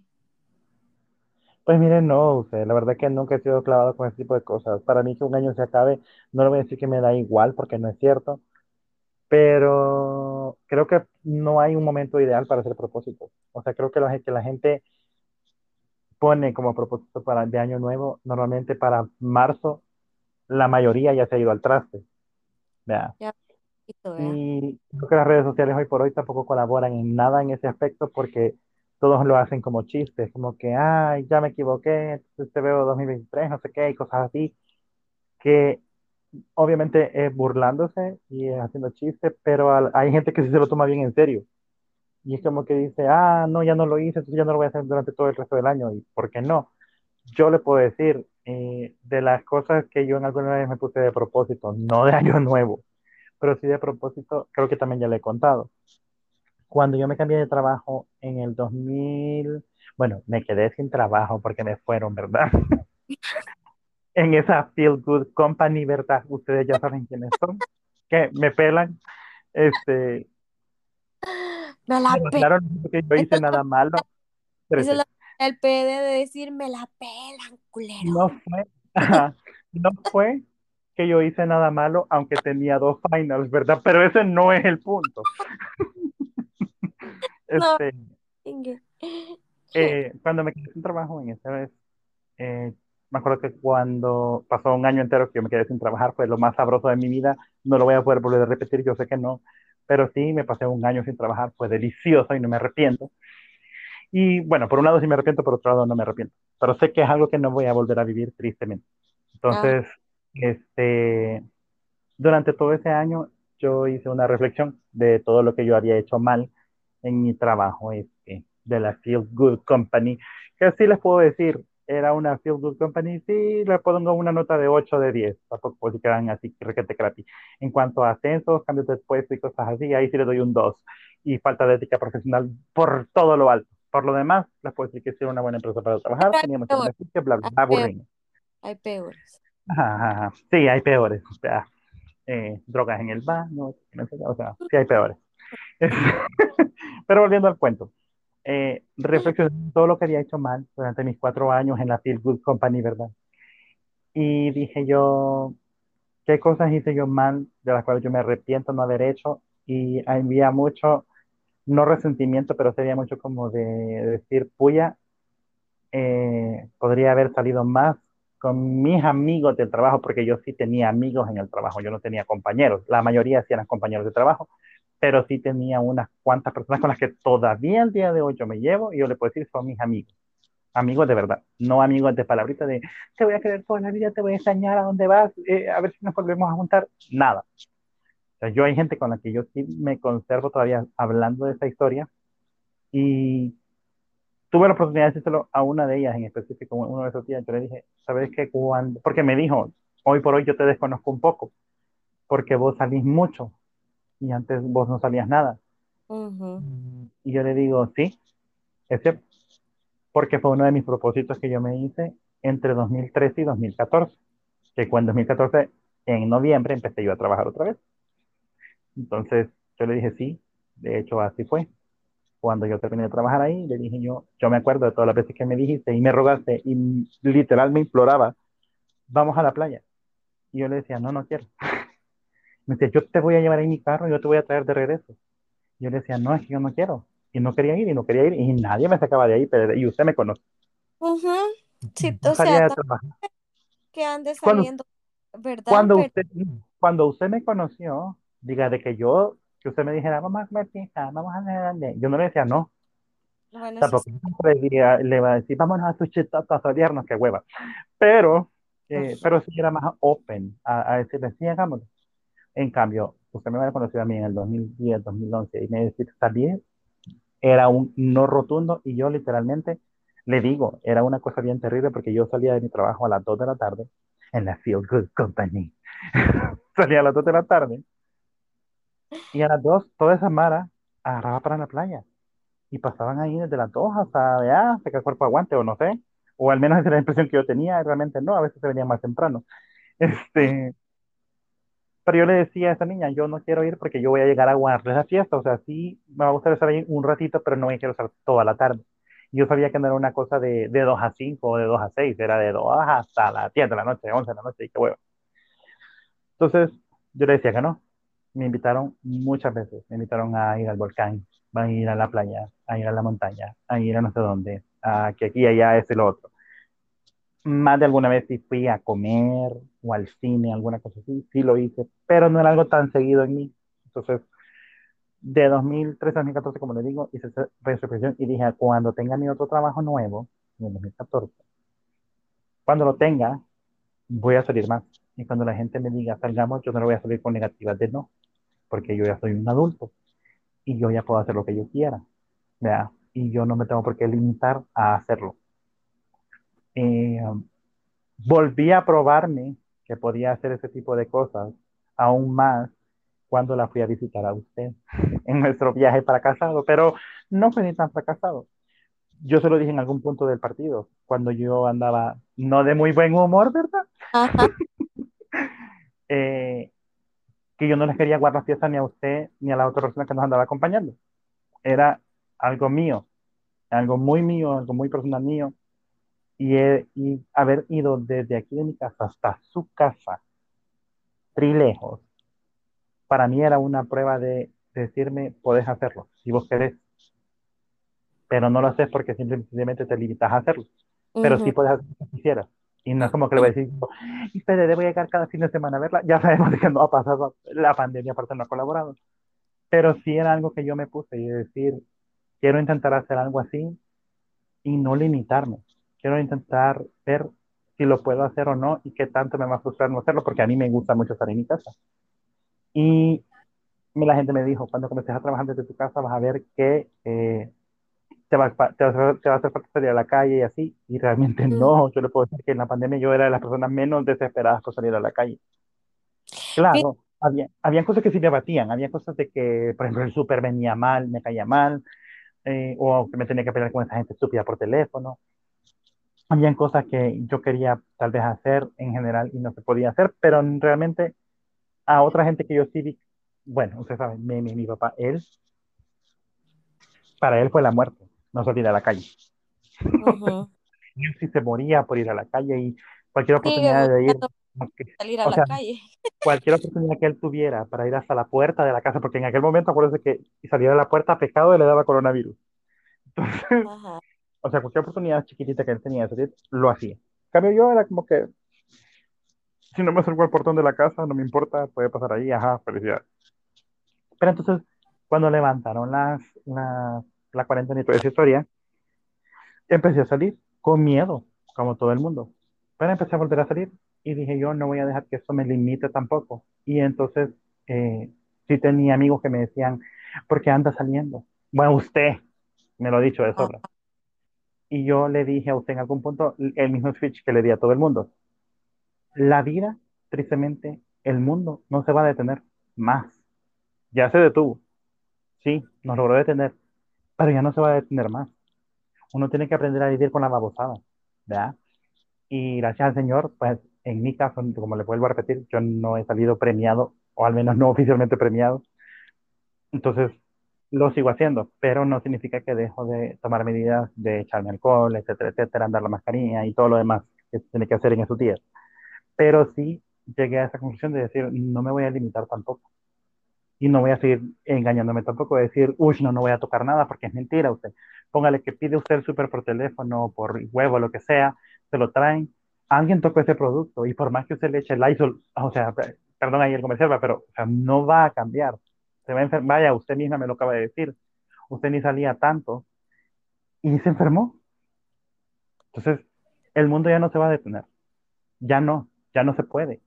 Pues miren, no, usted, la verdad que nunca he sido clavado con ese tipo de cosas. Para mí que un año se acabe, no le voy a decir que me da igual, porque no es cierto, pero creo que no hay un momento ideal para hacer propósitos. O sea, creo que la, que la gente pone como propósito para, de año nuevo, normalmente para marzo, la mayoría ya se ha ido al traste. Ya. Y creo que las redes sociales hoy por hoy tampoco colaboran en nada en ese aspecto porque todos lo hacen como chistes, como que, ay, ya me equivoqué, entonces te veo 2023, no sé qué, y cosas así, que obviamente es burlándose y es haciendo chistes, pero al- hay gente que sí se lo toma bien en serio. Y es como que dice, ah, no, ya no lo hice, entonces ya no lo voy a hacer durante todo el resto del año. ¿Y por qué no? Yo le puedo decir, eh, de las cosas que yo en alguna vez me puse de propósito, no de año nuevo, pero sí de propósito, creo que también ya le he contado. Cuando yo me cambié de trabajo en el 2000, bueno, me quedé sin trabajo porque me fueron, ¿verdad? En esa Feel Good Company, ¿verdad? Ustedes ya saben quiénes son, que me pelan, este, Me la me pe... mandaron porque yo hice nada malo. La el PD de decir, me la pelan, culero. no fue, no fue que yo hice nada malo, aunque tenía dos finals, ¿verdad? Pero ese no es el punto. Este, eh, cuando me quedé sin trabajo en esa vez, eh, me acuerdo que cuando pasó un año entero que yo me quedé sin trabajar, fue lo más sabroso de mi vida. No lo voy a poder volver a repetir, yo sé que no, pero sí me pasé un año sin trabajar, fue delicioso y no me arrepiento. Y bueno, por un lado sí me arrepiento, por otro lado no me arrepiento. Pero sé que es algo que no voy a volver a vivir tristemente. Ah, Entonces, este, durante todo ese año yo hice una reflexión de todo lo que yo había hecho mal en mi trabajo este, de la Feel Good Company, que así les puedo decir, era una Feel Good Company, sí, le pongo una nota de 8 de 10, tampoco si quedan así requete crappy. En cuanto a ascensos, cambios de puesto y cosas así, ahí sí le doy un 2. Y falta de ética profesional por todo lo alto. Por lo demás, les puedo decir que sí era una buena empresa para trabajar, tenía muchos beneficios, bla, bla, aburrido. hay peores. Ajá, ajá, ajá. Sí, hay peores. O sea, eh, drogas en el baño, o sea, sí hay peores. Pero volviendo al cuento, eh, reflexioné todo lo que había hecho mal durante mis cuatro años en la Feel Good Company, ¿verdad? Y dije yo, ¿qué cosas hice yo mal de las cuales yo me arrepiento no haber hecho? Y había mucho, no resentimiento, pero sería mucho como de decir, puya, eh, podría haber salido más con mis amigos del trabajo, porque yo sí tenía amigos en el trabajo, yo no tenía compañeros, la mayoría sí eran compañeros de trabajo, pero sí tenía unas cuantas personas con las que todavía el día de hoy yo me llevo y yo le puedo decir son mis amigos, amigos de verdad, no amigos de palabrita de te voy a querer toda la vida, te voy a extrañar a dónde vas, eh, a ver si nos volvemos a juntar, nada. O sea, yo hay gente con la que yo sí me conservo todavía hablando de esta historia y tuve la oportunidad de decírselo a una de ellas en específico, uno de esos días, yo le dije, ¿sabes qué? Cuando, porque me dijo, hoy por hoy yo te desconozco un poco, porque vos salís mucho y antes vos no salías nada. Ujú. Y yo le digo, sí, es cierto, porque fue uno de mis propósitos que yo me hice entre 2013 y 2014, que cuando en 2014, en noviembre, empecé yo a trabajar otra vez. Entonces yo le dije, sí, de hecho así fue. Cuando yo terminé de trabajar ahí, le dije yo, yo me acuerdo de todas las veces que me dijiste y me rogaste y literal me imploraba, vamos a la playa. Y yo le decía, no, no quiero. Me decía, yo te voy a llevar en mi carro y yo te voy a traer de regreso. Yo le decía, no, es que yo no quiero. Y no quería ir y no quería ir y nadie me sacaba de ahí, pero, y usted me conoce. Ujú. Sí, o sea, que ande Cuando, saliendo, ¿verdad? cuando Pero usted, cuando usted me conoció, diga de que yo, que usted me dijera, vamos a comer pizza, vamos a ver, yo no le decía no. bueno, Tampoco sí. le, diría- le va a decir, vámonos a sushi a salirnos, qué hueva. Pero, eh, pero sí era más open a, a decirle, sí, hagámoslo. En cambio, usted me había conocido a mí en el 2010, 2011 y me decía, salir era un no rotundo y yo literalmente le digo, era una cosa bien terrible porque yo salía de mi trabajo a las 2 de la tarde en la Feel Good Company. salía a las 2 de la tarde y a las 2 toda esa mara agarraba para la playa y pasaban ahí desde las 2 hasta ya, hasta que el cuerpo aguante o no sé, o al menos esa era la impresión que yo tenía, realmente no, a veces se venían más temprano. Este, pero yo le decía a esa niña, yo no quiero ir porque yo voy a llegar a aguantar esa fiesta, o sea, sí me va a gustar estar ahí un ratito, pero no me quiero estar toda la tarde. Yo sabía que no era una cosa de, de 2 a 5 o de 2 a 6, era de 2 hasta las 10 de la noche, 11 de la noche, y qué huevo. Entonces, yo le decía que no. Me invitaron muchas veces, me invitaron a ir al volcán, a ir a la playa, a ir a la montaña, a ir a no sé dónde, a que aquí, allá, este y lo otro. Más de alguna vez sí fui a comer o al cine, alguna cosa así, sí lo hice, pero no era algo tan seguido en mí. Entonces, de 2013 a 2014, como le digo, hice reflexión y dije, cuando tenga mi otro trabajo nuevo, en el 2014, cuando lo tenga, voy a salir más. Y cuando la gente me diga, salgamos, yo no lo voy a salir con negativas de no, porque yo ya soy un adulto y yo ya puedo hacer lo que yo quiera, ¿verdad? Y yo no me tengo por qué limitar a hacerlo. Eh, volví a probarme que podía hacer ese tipo de cosas aún más cuando la fui a visitar a usted en nuestro viaje fracasado, pero no fue ni tan fracasado. Yo se lo dije en algún punto del partido, cuando yo andaba no de muy buen humor, ¿verdad? Ajá. Eh, que yo no les quería guardar fiesta ni a usted ni a la otra persona que nos andaba acompañando. Era algo mío, algo muy mío, algo muy personal mío. Y, he, y haber ido desde aquí de mi casa hasta su casa, trilejos, para mí era una prueba de, de decirme, podés hacerlo, si vos querés, pero no lo haces porque simplemente te limitas a hacerlo, pero sí puedes hacer lo que quisieras. Y no es como que le voy a decir, y Fede, voy a llegar cada fin de semana a verla. Ya sabemos que no ha pasado, la pandemia aparte no ha colaborado. Pero sí era algo que yo me puse y decir, quiero intentar hacer algo así y no limitarme. Quiero intentar ver si lo puedo hacer o no y qué tanto me va a frustrar no hacerlo, porque a mí me gusta mucho estar en mi casa. Y la gente me dijo, cuando comiences a trabajar desde tu casa vas a ver que eh, te, va, te, va, te, va, a hacer falta salir a la calle y así. Y realmente no, yo le puedo decir que en la pandemia yo era de las personas menos desesperadas por salir a la calle. Claro, había, había cosas que sí me batían, había cosas de que, por ejemplo, el súper venía mal, me caía mal, eh, o que me tenía que pelear con esa gente estúpida por teléfono. Habían cosas que yo quería tal vez hacer en general y no se podía hacer, pero realmente a otra gente que yo sí vi, bueno, usted sabe, mi, mi, mi papá, él, para él fue la muerte, no salir a la calle. Uh -huh. sí se moría por ir a la calle y cualquier oportunidad sí, de ir. Salir a la sea, calle. Cualquier oportunidad que él tuviera para ir hasta la puerta de la casa, porque en aquel momento acuérdese que salir a la puerta pecado y le daba coronavirus. Entonces, Ajá. O sea, cualquier oportunidad chiquitita que él tenía de salir, lo hacía. En cambio, yo era como que, si no me acerco al portón de la casa, no me importa, puede pasar ahí, ajá, felicidad. Pero entonces, cuando levantaron las, las, la cuarentena y toda esa historia, empecé a salir con miedo, como todo el mundo. Pero empecé a volver a salir y dije yo no voy a dejar que esto me limite tampoco. Y entonces eh, sí tenía amigos que me decían, ¿por qué anda saliendo? Bueno, usted me lo ha dicho de sobra. Y yo le dije a usted en algún punto el mismo switch que le di a todo el mundo. La vida, tristemente, el mundo no se va a detener más. Ya se detuvo. Sí, nos logró detener, pero ya no se va a detener más. Uno tiene que aprender a vivir con la babosada, ¿verdad? Y gracias al Señor, pues en mi caso, como le vuelvo a repetir, yo no he salido premiado, o al menos no oficialmente premiado. Entonces, lo sigo haciendo, pero no significa que dejo de tomar medidas de echarme alcohol, etcétera, etcétera, andar la mascarilla y todo lo demás que tiene que hacer en esos días. Pero sí llegué a esa conclusión de decir, no me voy a limitar tampoco. Y no voy a seguir engañándome tampoco de decir, uy, no, no voy a tocar nada porque es mentira usted. Póngale que pide usted el súper por teléfono, por huevo, lo que sea, se lo traen, alguien tocó ese producto y por más que usted le eche el Lysol, o sea, perdón ahí el comercial, pero o sea, no va a cambiar. Vaya, usted misma me lo acaba de decir, usted ni salía tanto y se enfermó. Entonces, el mundo ya no se va a detener. Ya no, ya no se puede.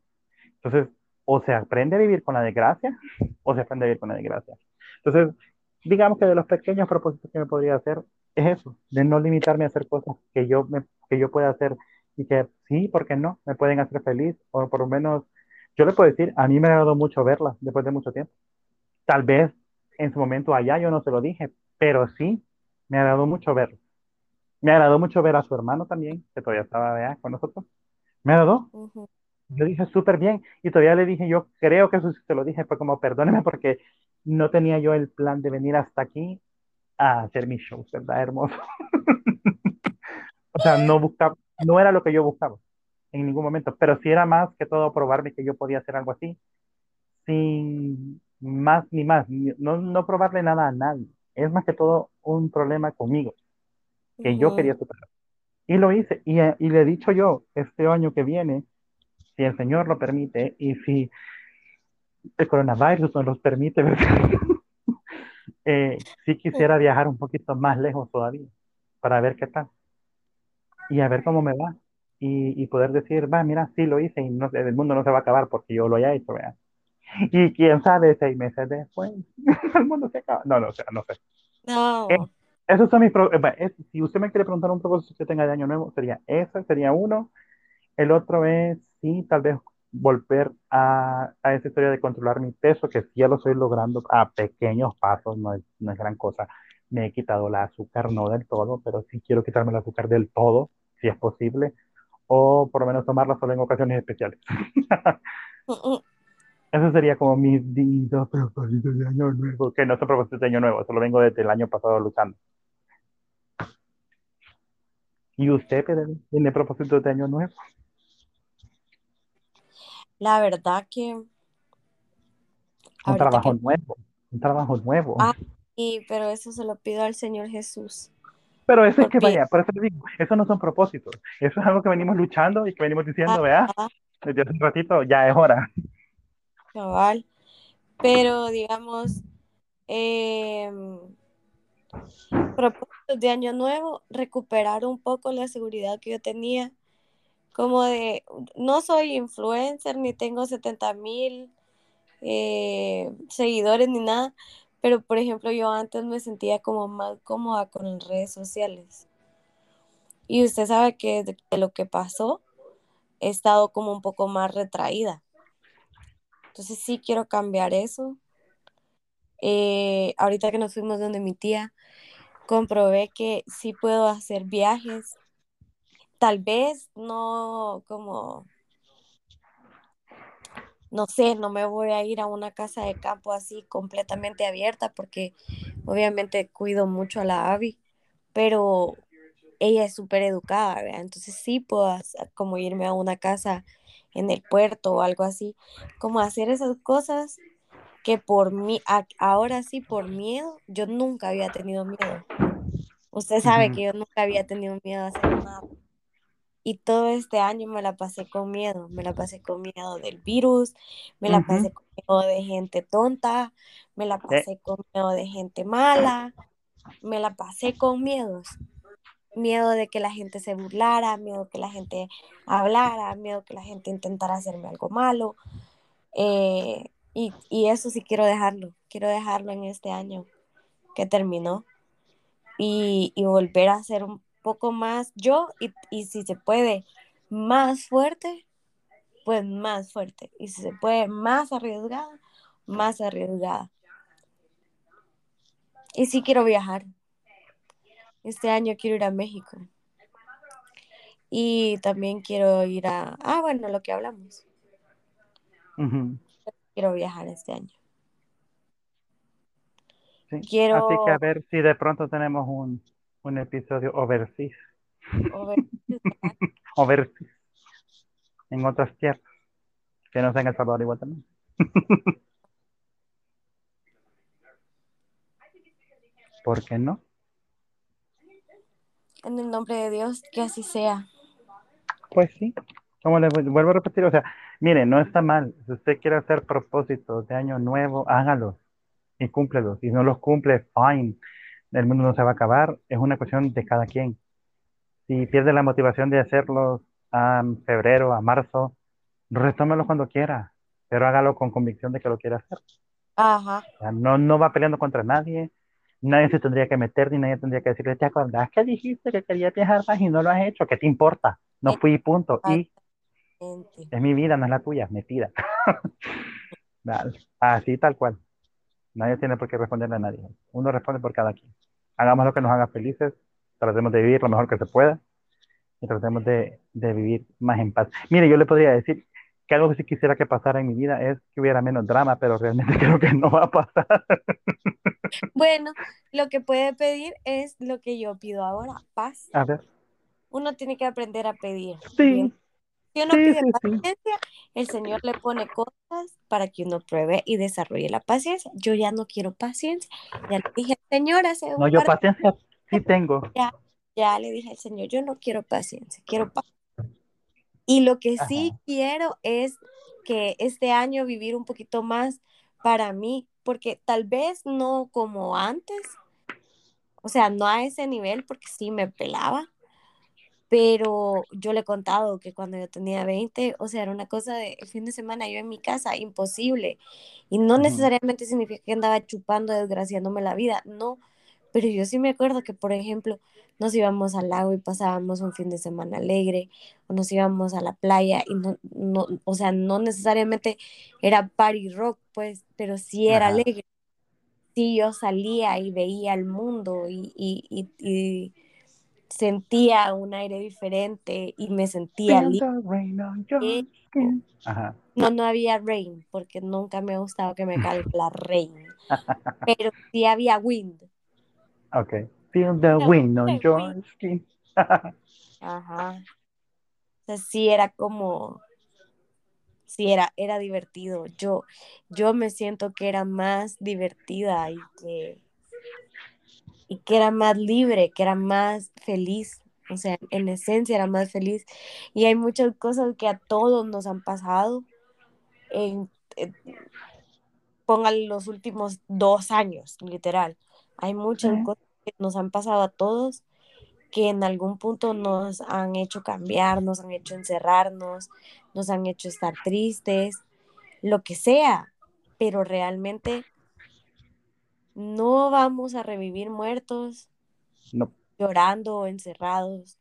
Entonces, o se aprende a vivir con la desgracia o se aprende a vivir con la desgracia. Entonces, digamos que de los pequeños propósitos que me podría hacer es eso, de no limitarme a hacer cosas que yo, me, que yo pueda hacer y que sí, ¿por qué no? Me pueden hacer feliz, o por lo menos, yo le puedo decir, a mí me ha agradado mucho verla después de mucho tiempo. Tal vez en su momento allá yo no se lo dije, pero sí, me ha agradado mucho verlo. Me agradó mucho ver a su hermano también, que todavía estaba allá con nosotros. Me agradó. Uh -huh. Yo dije súper bien, y todavía le dije, yo creo que eso sí se lo dije, fue como, perdóneme porque no tenía yo el plan de venir hasta aquí a hacer mis shows, ¿verdad? Hermoso. o sea, no buscaba, no era lo que yo buscaba en ningún momento, pero sí era más que todo probarme que yo podía hacer algo así, sin más ni más, no, no probarle nada a nadie. Es más que todo un problema conmigo, que uh -huh. yo quería superar. Y lo hice, y, y, le he dicho yo, este año que viene, si el Señor lo permite, y si el coronavirus nos lo permite, eh, sí quisiera viajar un poquito más lejos todavía, para ver qué tal y a ver cómo me va. Y, y, poder decir, va, mira, sí lo hice y no, el mundo no se va a acabar porque yo lo haya hecho, ¿verdad? Y quién sabe, seis meses después, el mundo se acaba. No, no, o sea, no sé. No. Eh, esos son mis. Pro eh, si usted me quiere preguntar un propósito que tenga de año nuevo, sería ese, sería uno. El otro es, sí, tal vez volver a, a esa historia de controlar mi peso, que sí ya lo estoy logrando a pequeños pasos, no es, no es gran cosa. Me he quitado el azúcar, no del todo, pero sí quiero quitarme el azúcar del todo si es posible, o por lo menos tomarla solo en ocasiones especiales. Eso sería como mi dos propósitos de año nuevo, que no son propósitos de año nuevo, solo vengo desde el año pasado luchando. ¿Y usted, Pedro, tiene propósitos de año nuevo? La verdad que... Un trabajo que... nuevo, un trabajo nuevo. Ah, sí, pero eso se lo pido al Señor Jesús. Pero eso es que vaya, por eso le digo, eso no son propósitos. Eso es algo que venimos luchando y que venimos diciendo, vea, desde hace un ratito, ya es hora. Cabal. Pero digamos, eh, propósitos de año nuevo, recuperar un poco la seguridad que yo tenía, como de, no soy influencer ni tengo 70 mil eh, seguidores ni nada, pero por ejemplo yo antes me sentía como más cómoda con las redes sociales. Y usted sabe que de, de lo que pasó, he estado como un poco más retraída. Entonces sí quiero cambiar eso. Eh, ahorita que nos fuimos donde mi tía, comprobé que sí puedo hacer viajes. Tal vez no como, no sé, no me voy a ir a una casa de campo así completamente abierta porque obviamente cuido mucho a la Abby, pero ella es súper educada, ¿verdad? Entonces sí puedo como irme a una casa en el puerto o algo así, como hacer esas cosas que por mí, ahora sí por miedo, yo nunca había tenido miedo. Usted sabe uh -huh. que yo nunca había tenido miedo a hacer nada. Y todo este año me la pasé con miedo, me la pasé con miedo del virus, me la uh -huh. pasé con miedo de gente tonta, me la pasé con miedo de gente mala, me la pasé con miedos. Miedo de que la gente se burlara, miedo que la gente hablara, miedo que la gente intentara hacerme algo malo. Eh, y, y, eso sí quiero dejarlo, quiero dejarlo en este año que terminó y, y volver a ser un poco más yo y, y, si se puede más fuerte, pues más fuerte. Y si se puede más arriesgada, más arriesgada. Y sí quiero viajar. Este año quiero ir a México. Y también quiero ir a... Ah, bueno, lo que hablamos. Uh -huh. Quiero viajar este año. Sí. Quiero... Así que a ver si de pronto tenemos un, un episodio overseas. Overseas. overseas. En otras tierras. Que no sea en El Salvador igual también. ¿Por qué no? En el nombre de Dios, que así sea. Pues sí, como le vuelvo a repetir, o sea, mire, no está mal. Si usted quiere hacer propósitos de año nuevo, hágalos y cúmplelos. Si no los cumple, fine. El mundo no se va a acabar. Es una cuestión de cada quien. Si pierde la motivación de hacerlos a febrero, a marzo, retómelo cuando quiera, pero hágalo con convicción de que lo quiere hacer. Ajá. O sea, no, no va peleando contra nadie, nadie se tendría que meter ni nadie tendría que decirle, ¿te acordás que dijiste que querías viajar más y no lo has hecho? ¿Qué te importa? No fui punto. Y es mi vida, no es la tuya, metida. Así tal cual. Nadie tiene por qué responderle a nadie. Uno responde por cada quien. Hagamos lo que nos haga felices, tratemos de vivir lo mejor que se pueda y tratemos de, de vivir más en paz. Mire, yo le podría decir que algo que sí quisiera que pasara en mi vida es que hubiera menos drama, pero realmente creo que no va a pasar. Bueno, lo que puede pedir es lo que yo pido ahora, paz. A ver. Uno tiene que aprender a pedir. Sí. Si uno sí, pide sí, paciencia, el Señor le pone cosas para que uno pruebe y desarrolle la paciencia. Yo ya no quiero paciencia. Ya le dije al Señor hace No, yo paciencia sí tengo. Ya, ya le dije al Señor, yo no quiero paciencia, quiero paz. Y lo que sí Ajá. quiero es que este año vivir un poquito más para mí, porque tal vez no como antes, o sea, no a ese nivel, porque sí me pelaba, pero yo le he contado que cuando yo tenía 20, o sea, era una cosa de el fin de semana yo en mi casa, imposible, y no necesariamente significa que andaba chupando, desgraciándome la vida, no, pero yo sí me acuerdo que, por ejemplo, nos íbamos al lago y pasábamos un fin de semana alegre, o nos íbamos a la playa y no, no o sea, no necesariamente era party rock, pues, pero sí era Ajá. alegre. Sí, yo salía y veía el mundo y, y, y, y sentía un aire diferente y me sentía libre. Ajá. No, no había rain, porque nunca me ha gustado que me caiga la rain, pero sí había wind. Ok. Feel the wind on your skin. Ajá. O sea, sí era como, sí era, era divertido. Yo, yo me siento que era más divertida y que, y que era más libre, que era más feliz. O sea, en esencia era más feliz. Y hay muchas cosas que a todos nos han pasado. En, en, pongan los últimos dos años, literal. Hay muchas Sí. cosas que nos han pasado a todos, que en algún punto nos han hecho cambiar, nos han hecho encerrarnos, nos han hecho estar tristes, lo que sea, pero realmente no vamos a revivir muertos No. llorando o encerrados.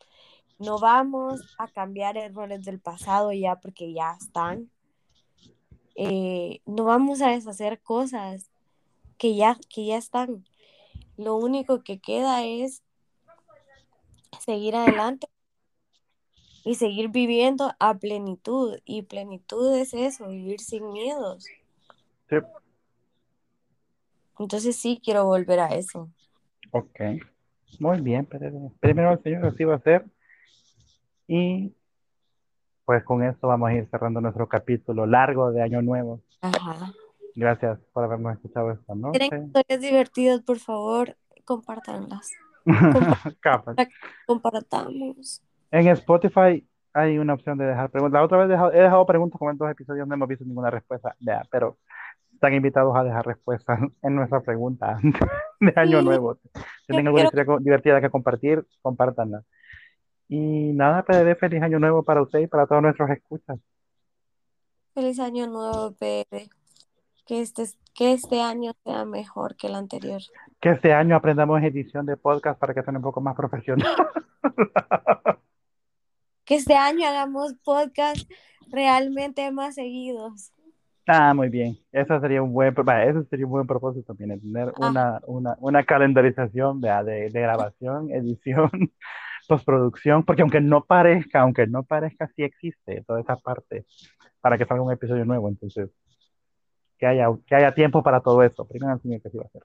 No vamos a cambiar errores del pasado ya porque ya están. Eh, no vamos a deshacer cosas que ya, que ya están. Lo único que queda es seguir adelante y seguir viviendo a plenitud. Y plenitud es eso, vivir sin miedos. Sí. Entonces sí quiero volver a eso. Ok. Muy bien, primero el Señor así va a ser. Y pues con esto vamos a ir cerrando nuestro capítulo largo de Año Nuevo. Ajá. Gracias por habernos escuchado esta noche. tienen historias divertidas, por favor, compártanlas. Compartamos. En Spotify hay una opción de dejar preguntas. La otra vez he dejado, he dejado preguntas como en dos episodios, no hemos visto ninguna respuesta. Pero están invitados a dejar respuestas en nuestra pregunta de Año Sí. Nuevo. Si tienen alguna quiero- historia divertida que compartir, compártanla. Y nada, PDD, feliz Año Nuevo para usted y para todos nuestros escuchas. Feliz año nuevo, bebé. Que este, que este año sea mejor que el anterior. Que este año aprendamos edición de podcast para que suene un poco más profesional. Que este año hagamos podcast realmente más seguidos. Ah, muy bien. Eso sería un buen, eso sería un buen propósito, también, tener Ah. una, una, una calendarización vea, de, de grabación, edición, postproducción, porque aunque no parezca, aunque no parezca, sí existe toda esa parte para que salga un episodio nuevo. Entonces, que haya, que haya tiempo para todo eso. Primero enseño que sí va a hacer.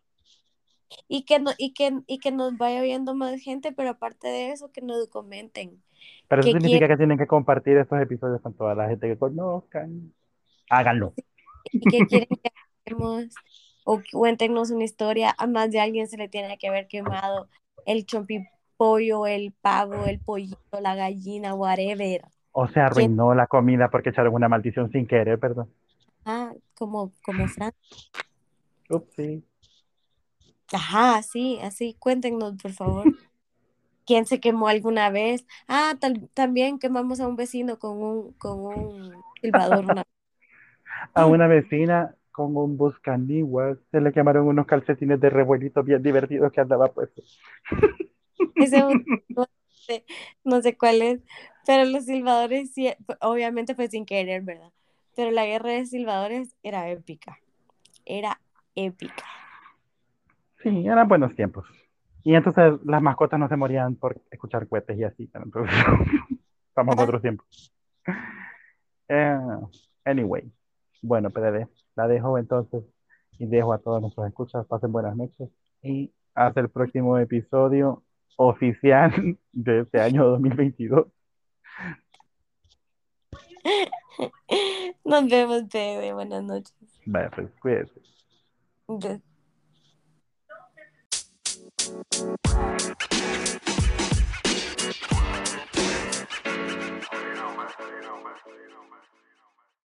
Y que, no, y, que, y que nos vaya viendo más gente, pero aparte de eso, que nos comenten. Pero eso ¿Qué significa que tienen que compartir estos episodios con toda la gente que conozcan. Háganlo. y qué quieren que hagamos o cuéntenos una historia. A más de alguien se le tiene que haber quemado el chompipollo, el pavo, el pollito, la gallina, whatever. O se arruinó la comida porque echaron una maldición sin querer, perdón. Ah, como, como Fran. Upsi. Ajá, sí, así, cuéntenos, por favor. ¿Quién se quemó alguna vez? Ah, tal- también quemamos a un vecino con un, con un silbador una A una vecina con un buscaniguas se le quemaron unos calcetines de revuelito bien divertidos que andaba puesto. Ese un- no sé, no sé cuál es, pero los silbadores sí, obviamente fue sin querer, ¿verdad? Pero la guerra de silbadores era épica, era épica. Sí, eran buenos tiempos. Y entonces las mascotas no se morían por escuchar cohetes y así. Entonces, estamos en otros tiempos. Eh, anyway, bueno, PDD, la dejo entonces y dejo a todos nuestros escuchas. Pasen buenas noches y hasta el próximo episodio oficial de este año 2022. Nos vemos, bebé. Buenas noches. Vaya, pues